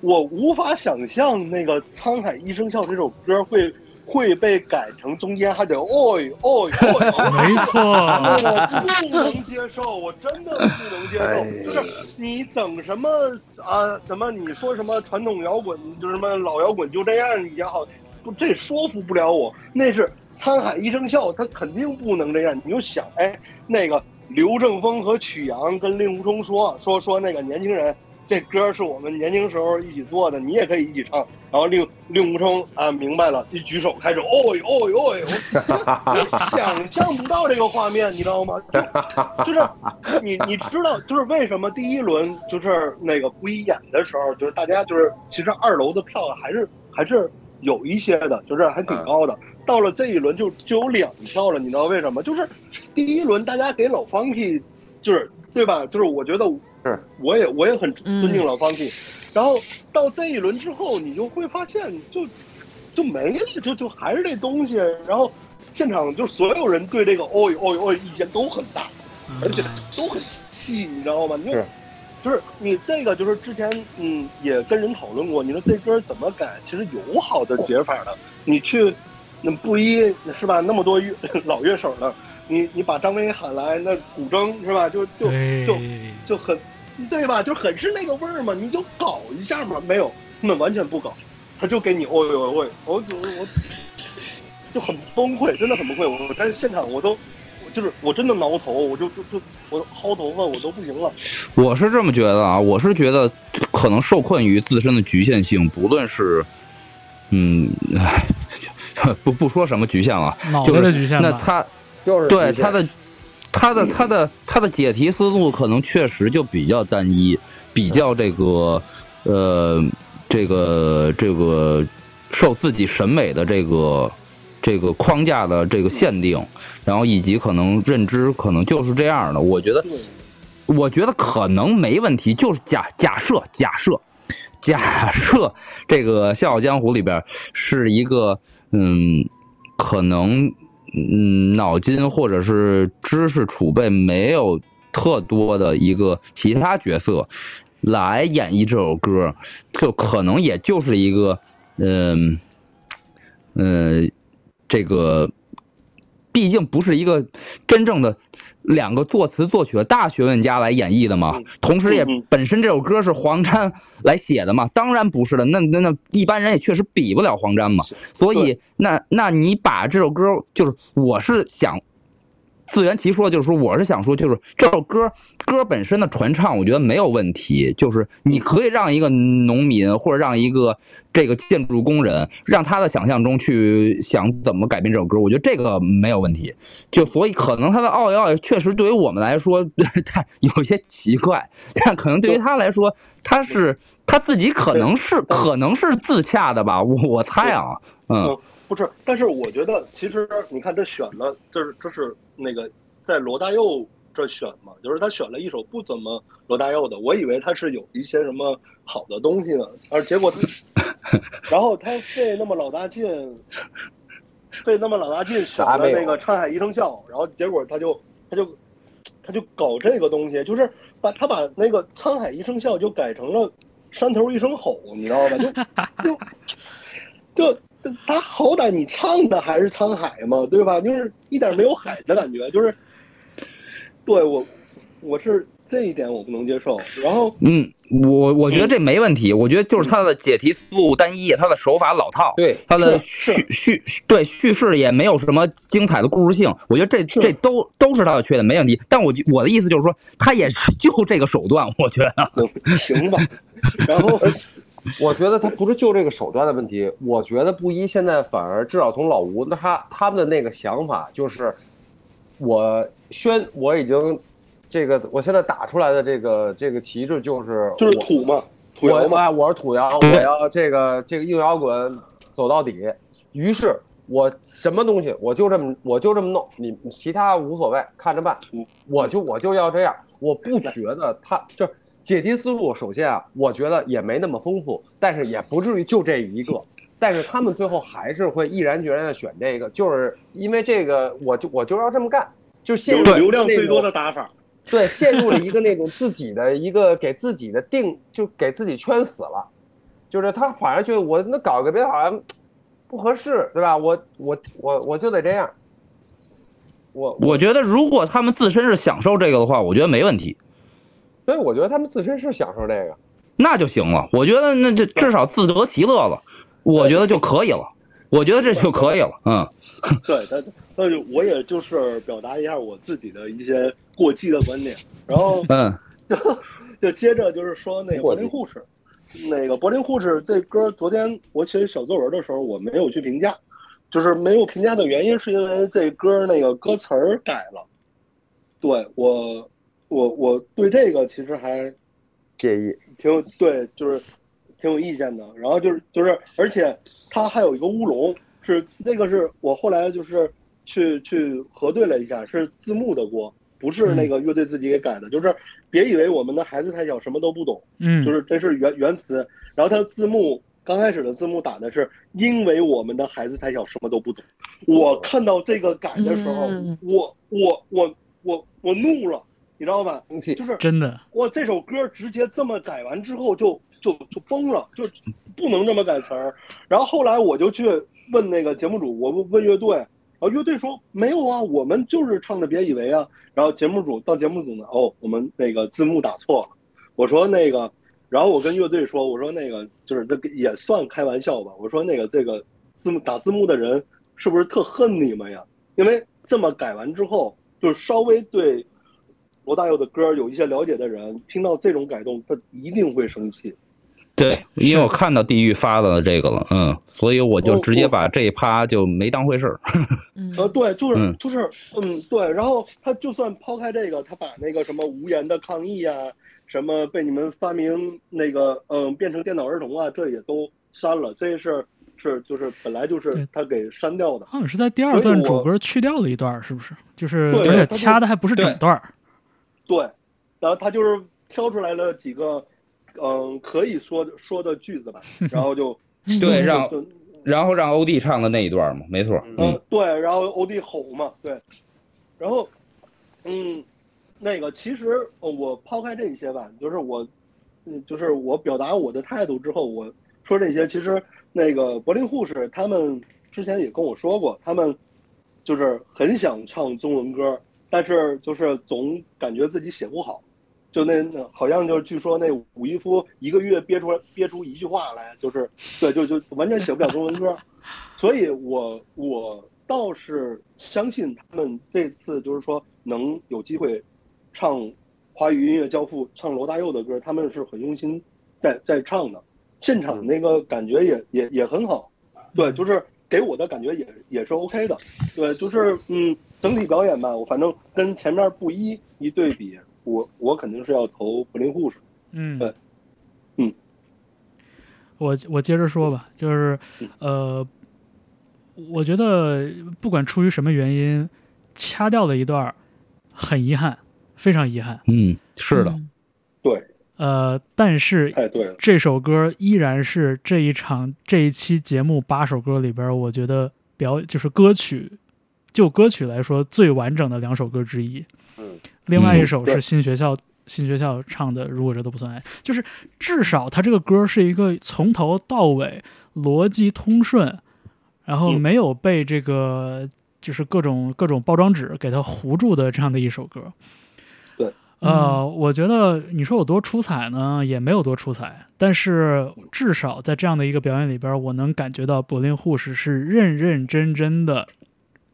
我无法想象那个《沧海一声笑》这首歌会会被改成中间还得哦哦哦，没错，我不能接受，我真的不能接哎受。就是你整什么啊？什么你说什么传统摇滚，就是什么老摇滚就这样也好，不这说服不了我。那是沧海一声笑，他肯定不能这样。你就想，哎，那个刘正风和曲阳跟令狐冲说说说那个年轻人。这歌是我们年轻时候一起做的，你也可以一起唱。然后令令狐冲啊，明白了，一举手开始，哦呦哦呦哦呦，我 想象不到这个画面，你知道吗？就就是你你知道，就是为什么第一轮就是那个不一演的时候，就是大家就是其实二楼的票还是还是有一些的，就是还挺高的。到了这一轮就就有两票了，你知道为什么？就是第一轮大家给老 Funky，就是对吧？就是我觉得是我也我也很嗯尊敬老 Funky，、然后到这一轮之后，你就会发现就就没了，就就还是这东西。然后现场就所有人对这个哦哟哦哟哦哟意见都很大，而且都很气，你知道吗？你就是就是你这个就是之前嗯也跟人讨论过，你说这歌怎么改？其实有好的解法的。你去那布衣是吧？那么多乐老乐手了，你你把张威喊来，那古筝是吧？就就就就很对吧？就很是那个味儿嘛，你就搞一下嘛。没有，他们完全不搞，他就给你哦呦哦哟，我就我就很崩溃，真的很崩溃。我在现场我都。就是我真的挠头，我就就就我薅头发，我都不行了。我是这么觉得啊，我是觉得可能受困于自身的局限性，不论是，嗯，唉 不不说什么局限了，就是的局限吧。那他就是对他的他的他的他的解题思路可能确实就比较单一，比较这个呃这个这个受自己审美的这个这个框架的这个限定，然后以及可能认知可能就是这样的。我觉得，我觉得可能没问题，就是假假设假设假设这个《笑傲江湖》里边是一个嗯，可能嗯脑筋或者是知识储备没有特多的一个其他角色来演绎这首歌，就可能也就是一个嗯嗯这个毕竟不是一个真正的两个作词作曲的大学问家来演绎的嘛嗯，同时也本身这首歌是黄沾来写的嘛，当然不是了，那那那一般人也确实比不了黄沾嘛，所以那那你把这首歌就是我是想。自圆其说，就是说，我是想说，就是这首歌歌本身的传唱，我觉得没有问题。就是你可以让一个农民或者让一个这个建筑工人，让他的想象中去想怎么改编这首歌，我觉得这个没有问题。就所以可能他的奥奥确实对于我们来说，他有一些奇怪，但可能对于他来说，他是他自己可能是可能是自洽的吧，我我猜啊，嗯嗯，不是，但是我觉得其实你看这选的，这是这是那个在罗大佑这选嘛，就是他选了一首不怎么罗大佑的，我以为他是有一些什么好的东西呢，而结果他，然后他费那么老大劲，费那么老大劲选了啥没有那个《沧海一声笑》，然后结果他就他就他就搞这个东西，就是把他把那个《沧海一声笑》就改成了《山头一声吼》，你知道吧？就就就他好歹你唱的还是沧海嘛，对吧？就是一点没有海的感觉，就是对我我是这一点我不能接受。然后嗯，我我觉得这没问题，我觉得就是他的解题思路单一，他的手法老套，对，他的叙叙对叙事也没有什么精彩的故事性，我觉得这这都都是他的缺点，没问题。但我我的意思就是说，他也是 就这个手段，我觉得。行吧，然后我觉得他不是就这个手段的问题，我觉得布衣现在反而至少从老吴那他他们的那个想法就是，我宣我已经这个我现在打出来的这个这个旗帜就是就是土嘛，土嘛，哎我是土窑，我要这个这个硬摇滚走到底。于是，我什么东西我就这么我就这么弄，你其他无所谓，看着办嗯。我就我就要这样，我不觉得他就是解题思路。首先啊，我觉得也没那么丰富，但是也不至于就这一个。但是他们最后还是会毅然决然的选这个，就是因为这个，我就我就要这么干，就陷入流流量最多的打法，对，陷入了一个那种自己的一个给自己的定，就给自己圈死了，就是他反而觉得我那搞个别的好像不合适，对吧？我我我我就得这样，我我觉得如果他们自身是享受这个的话，我觉得没问题，所以我觉得他们自身是享受这个，那就行了。我觉得那这至少自得其乐了，我觉得就可以了。我觉得这就可以了，嗯。对，但但是我也就是表达一下我自己的一些过激的观点，然后嗯就 就接着就是说那个柏林护士，那个柏林护士这歌，昨天我写小作文的时候我没有去评价，就是没有评价的原因是因为这歌那个歌词儿改了，对我我我对这个其实还介意。挺有对，就是挺有意见的。然后就是就是，而且它还有一个乌龙，是那个是我后来就是去去核对了一下，是字幕的锅，不是那个乐队自己给改的。就是别以为我们的孩子太小什么都不懂，嗯，就是这是原原词，然后它的字幕刚开始的字幕打的是因为我们的孩子太小什么都不懂。我看到这个改的时候，嗯我我我我我怒了，你知道吧？就是真的，我，这首歌直接这么改完之后就就就崩了，就不能这么改词儿。然后后来我就去问那个节目组，我问问乐队，然后乐队说没有啊，我们就是唱的别以为啊。然后节目组到节目组呢，哦，我们那个字幕打错了。我说那个，然后我跟乐队说，我说那个就是这个也算开玩笑吧。我说那个这个字幕打字幕的人是不是特恨你们呀？因为这么改完之后，就是稍微对罗大佑的歌有一些了解的人，听到这种改动，他一定会生气。对，因为我看到地狱发的这个了，嗯，所以我就哦直接把这一趴就没当回事儿。嗯呃，对，就是、嗯就是，嗯，对。然后他就算抛开这个，他把那个什么无言的抗议啊，什么被你们发明那个嗯变成电脑儿童啊，这也都删了。这是是就是本来就是他给删掉的。好像是在第二段主歌去掉了一段，是不是？就是而且掐的还不是整段儿。对，然后他就是挑出来了几个嗯可以说说的句子吧，然后就 对，让然后让欧弟唱的那一段嘛，没错，嗯嗯，对，然后欧弟吼嘛，对，然后，嗯，那个其实我抛开这些吧，就是我，嗯，就是我表达我的态度之后，我说这些，其实那个柏林护士他们之前也跟我说过，他们就是很想唱中文歌，但是就是总感觉自己写不好，就那好像就是据说那武一夫一个月憋出憋出一句话来，就是对就就完全写不了中文歌，所以我我倒是相信他们这次就是说能有机会唱华语音乐教父唱罗大佑的歌，他们是很用心在在唱的，现场那个感觉也也也很好，对，就是给我的感觉也也是 OK 的，对，就是嗯，整体表演吧，我反正跟前面不一一对比，我我肯定是要投柏林护士，嗯，对，嗯，我我接着说吧，就是呃，我觉得不管出于什么原因，掐掉了一段，很遗憾，非常遗憾。嗯，是的，嗯。对，呃，但是太对了，这首歌依然是这一场这一期节目八首歌里边，我觉得表就是歌曲，就歌曲来说最完整的两首歌之一。嗯，另外一首是新学校新学校唱的《如果这都不算爱》，就是至少他这个歌是一个从头到尾逻辑通顺，然后嗯。没有被这个就是各种各种包装纸给它糊住的这样的一首歌。对。呃，我觉得你说有多出彩呢，也没有多出彩，但是至少在这样的一个表演里边，我能感觉到柏林护士是认认真真的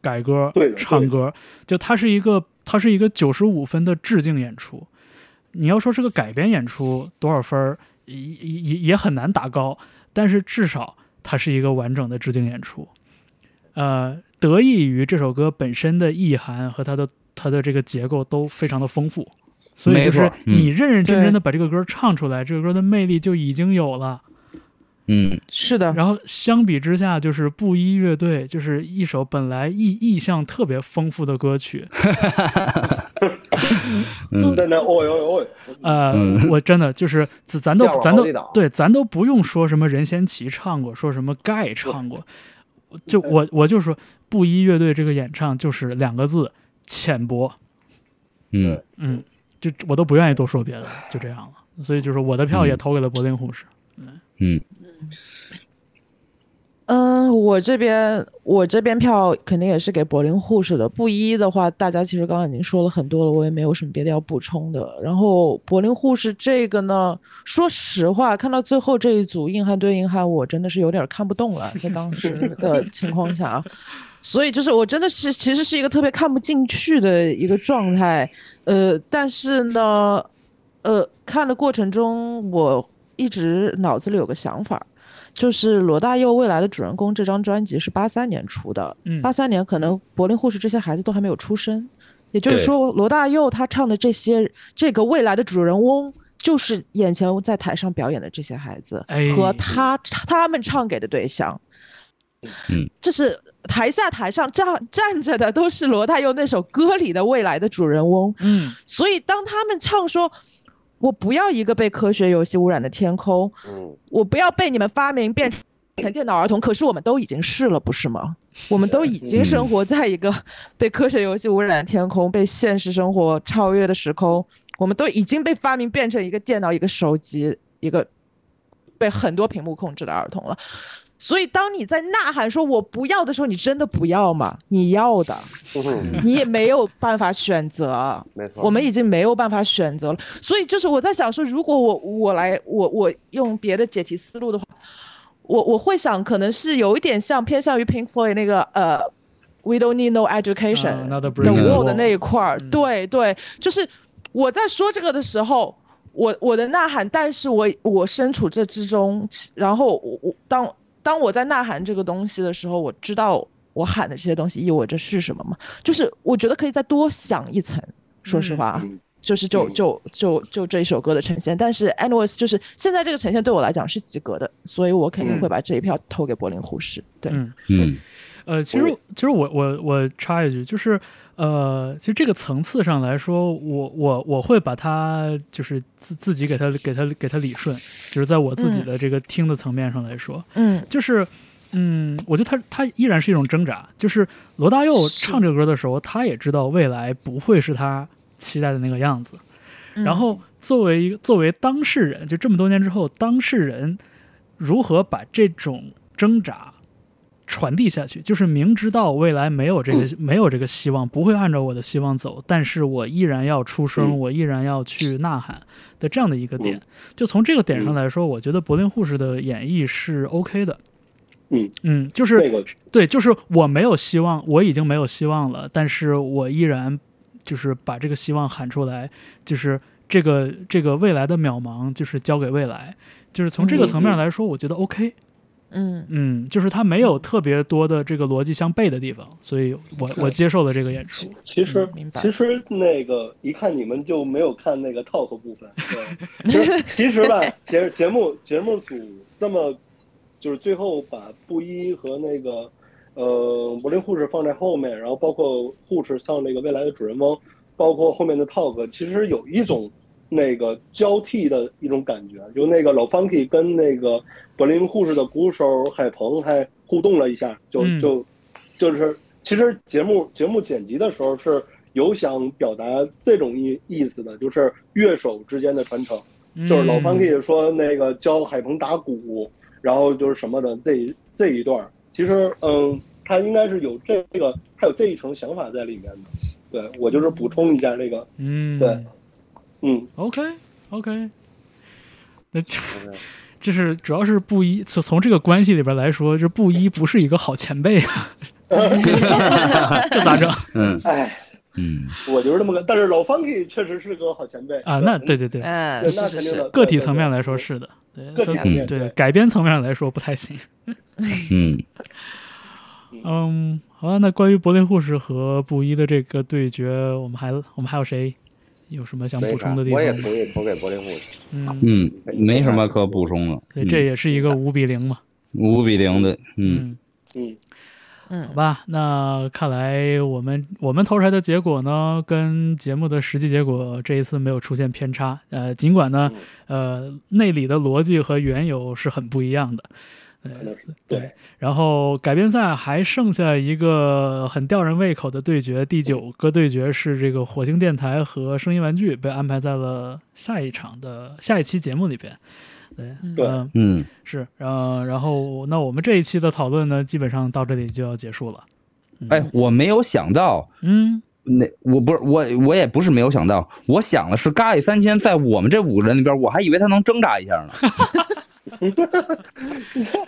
改歌唱歌，就它是一个它是一个九十五分的致敬演出。你要说是个改编演出多少分也也也很难打高，但是至少它是一个完整的致敬演出。呃，得益于这首歌本身的意涵和它的它的这个结构都非常的丰富，所以就是你认认真真的把这个歌唱出来，这个歌的魅力就已经有了。嗯，是的，然后相比之下，就是布衣乐队，就是一首本来意意象特别丰富的歌曲，嗯。在那哦哟哦哟，呃，嗯。我真的就是咱咱都咱都对，咱都不用说什么任贤齐唱过，说什么盖唱过，就我我就说布衣乐队这个演唱就是两个字浅薄，嗯，嗯，就我都不愿意多说别的，就这样了。所以就是我的票也嗯投给了柏林护士。嗯，嗯，我这边我这边票肯定也是给柏林护士的。布衣的话，大家其实刚刚已经说了很多了，我也没有什么别的要补充的。然后柏林护士这个呢，说实话，看到最后这一组硬汉对硬汉，我真的是有点看不懂了，在当时的情况下啊。所以就是我真的是其实是一个特别看不进去的一个状态，呃，但是呢，呃，看的过程中我一直脑子里有个想法，就是罗大佑未来的主人公这张专辑是八三年出的，嗯八三年可能柏林护士这些孩子都还没有出生，也就是说，罗大佑他唱的这些这个未来的主人翁。就是眼前在台上表演的这些孩子哎和他他们唱给的对象，嗯，就是台下台上站站着的都是罗大佑那首歌里的未来的主人翁，嗯所以当他们唱说“我不要一个被科学游戏污染的天空，嗯，我不要被你们发明变成电脑儿童”，可是我们都已经是了，不是吗？我们都已经生活在一个被科学游戏污染的天空、被现实生活超越的时空，我们都已经被发明变成一个电脑、一个手机、一个被很多屏幕控制的儿童了。所以，当你在呐喊说“我不要”的时候，你真的不要吗？你要的，嗯。你也没有办法选择。没错，我们已经没有办法选择了，所以就是我在想说，如果我我来我我用别的解题思路的话，我我会想可能是有一点像偏向于 Pink Floyd 那个呃，We don't need no education、the Wall 的那一块儿，嗯。对对，就是我在说这个的时候，我我的呐喊，但是我我身处这之中，然后我我当当我在呐喊这个东西的时候，我知道我喊的这些东西意味着是什么吗？就是我觉得可以再多想一层，说实话啊。嗯就是就嗯就就就这一首歌的呈现，但是 anyways 就是现在这个呈现对我来讲是及格的，所以我肯定会把这一票投给柏林护士。对，嗯。嗯，呃，其实其实我我我插一句，就是呃，其实这个层次上来说，我我我会把它就是自自己给它给它给它理顺，就是在我自己嗯。的这个听的层面上来说，嗯。就是嗯，我觉得他他依然是一种挣扎，就是罗大佑唱这个歌的时候，他也知道未来不会是他期待的那个样子，嗯。然后作为一个作为当事人，就这么多年之后，当事人如何把这种挣扎传递下去，就是明知道未来没有这个、嗯。没有这个希望，不会按照我的希望走，但是我依然要出声，嗯。我依然要去呐喊的这样的一个点。嗯。就从这个点上嗯。来说，我觉得柏林护士的演绎是 OK 的。嗯。嗯，就是那个对，就是我没有希望，我已经没有希望了，但是我依然就是把这个希望喊出来，就是这个这个未来的渺茫，就是交给未来，就是从这个层面来说，我觉得 OK。嗯嗯，就是它没有特别多的这个逻辑相悖的地方，所以我我接受了这个演出。其实嗯明白其实那个一看你们就没有看那个 talk 部分，对，其实其实吧，节节目节目组这么就是最后把布衣和那个呃柏林护士放在后面，然后包括护士像那个未来的主人翁，包括后面的 talk，其实有一种那个交替的一种感觉，就那个老 Funky 跟那个柏林护士的鼓手海鹏还互动了一下，就嗯。就就是其实节目节目剪辑的时候是有想表达这种意意思的，就是乐手之间的传承，就是老嗯 Funky 说那个教海鹏打鼓，然后就是什么的这这一段，其实嗯，他应该是有这个，他有这一层想法在里面的。对我就是补充一下这个，嗯，对嗯，，OK OK，那这 就是主要是布衣，从从这个关系里边来说，这布衣不是一个好前辈啊，这咋整？嗯。哎，嗯，我就是这么个，但是老 Funky 确实是个好前辈啊？那对对对，嗯，对是是是那肯定的，个体层面来说是的，对，个体层面对对。改编层面来说不太行。嗯，嗯，好吧，那关于柏林护士和布衣的这个对决，我们还我们还有谁有什么想补充的地方我也方？同意投给柏林护士。嗯，嗯，没什么可补充的。对，这也是一个五比零嘛。五比零的，嗯，嗯，嗯，嗯好吧，那看来我们我们投出来的结果呢，跟节目的实际结果这一次没有出现偏差。呃，尽管呢，呃，内里的逻辑和原有是很不一样的。对可能是对对，然后改编赛还剩下一个很吊人胃口的对决，第九个对决是这个火星电台和声音玩具被安排在了下一场的下一期节目里边。对，对嗯嗯，是，呃，然后那我们这一期的讨论呢，基本上到这里就要结束了。嗯哎，我没有想到，嗯，那我不是我我也不是没有想到，我想的是咖喱三千在我们这五个人里边，我还以为他能挣扎一下呢。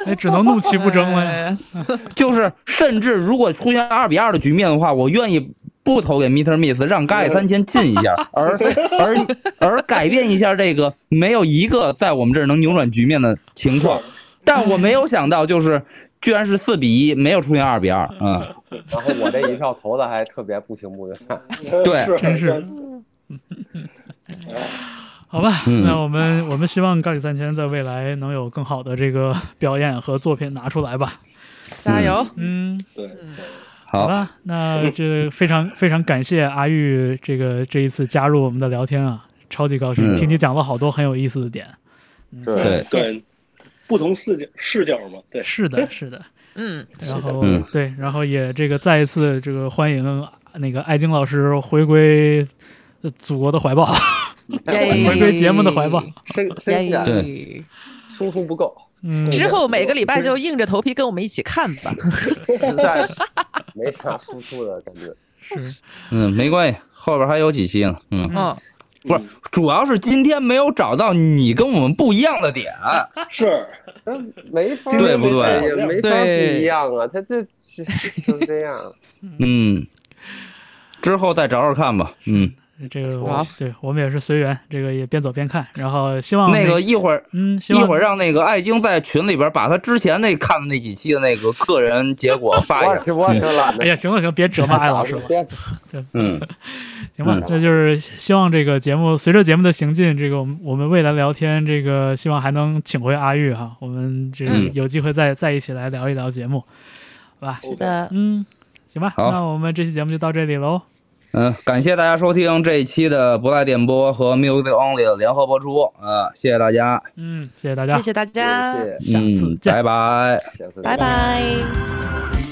那 只能怒其不争了呀。哎 就是甚至如果出现二比二的局面的话，我愿意不投给 Mr. Miss，让咖喱三千进一下，而 而而改变一下这个没有一个在我们这儿能扭转局面的情况。但我没有想到，就是居然是四比一，没有出现二比二。嗯，然后我这一票投的还特别不情不愿。对真是好吧，嗯。那我们我们希望高里三千在未来能有更好的这个表演和作品拿出来吧。加油！嗯，对，好，好吧，那这非常非常感谢阿玉这个这一次加入我们的聊天啊，超级高兴，嗯。听你讲了好多很有意思的点。嗯。对。对，不同视角视角嘛，对，是的，是的。嗯，然后、嗯。对，然后也这个再一次这个欢迎那个艾晶老师回归呃祖国的怀抱，耶 回归节目的怀抱。深深耶点，对输出不够，嗯，之后每个礼拜就硬着头皮跟我们一起看吧。实在没啥输出的感觉。是嗯，没关系，后边还有几期呢。嗯，嗯，不是，主要是今天没有找到你跟我们不一样的点。是，没法对不对也没法不一样啊，他就就是这样。嗯，之后再找找看吧。嗯，这个我对我们也是随缘，这个也边走边看，然后希望那个一会儿嗯，希望一会儿让那个艾晶在群里边把他之前那看的那几期的那个个人结果 发一下。我挺我挺懒的。哎呀，行了行，别折磨艾老师了。别嗯，行吧嗯，那就是希望这个节目随着节目的行进，这个我们我们未来聊天，这个希望还能请回阿玉哈，我们这有机会再再一起来聊一聊节目，好吧？是的，嗯，行吧，那我们这期节目就到这里喽。嗯，感谢大家收听这一期的不赖电波和 Music Only 的联合播出。啊，谢谢大家。嗯，谢谢大家，谢谢大家，谢谢，下次嗯，见拜拜。下次拜拜。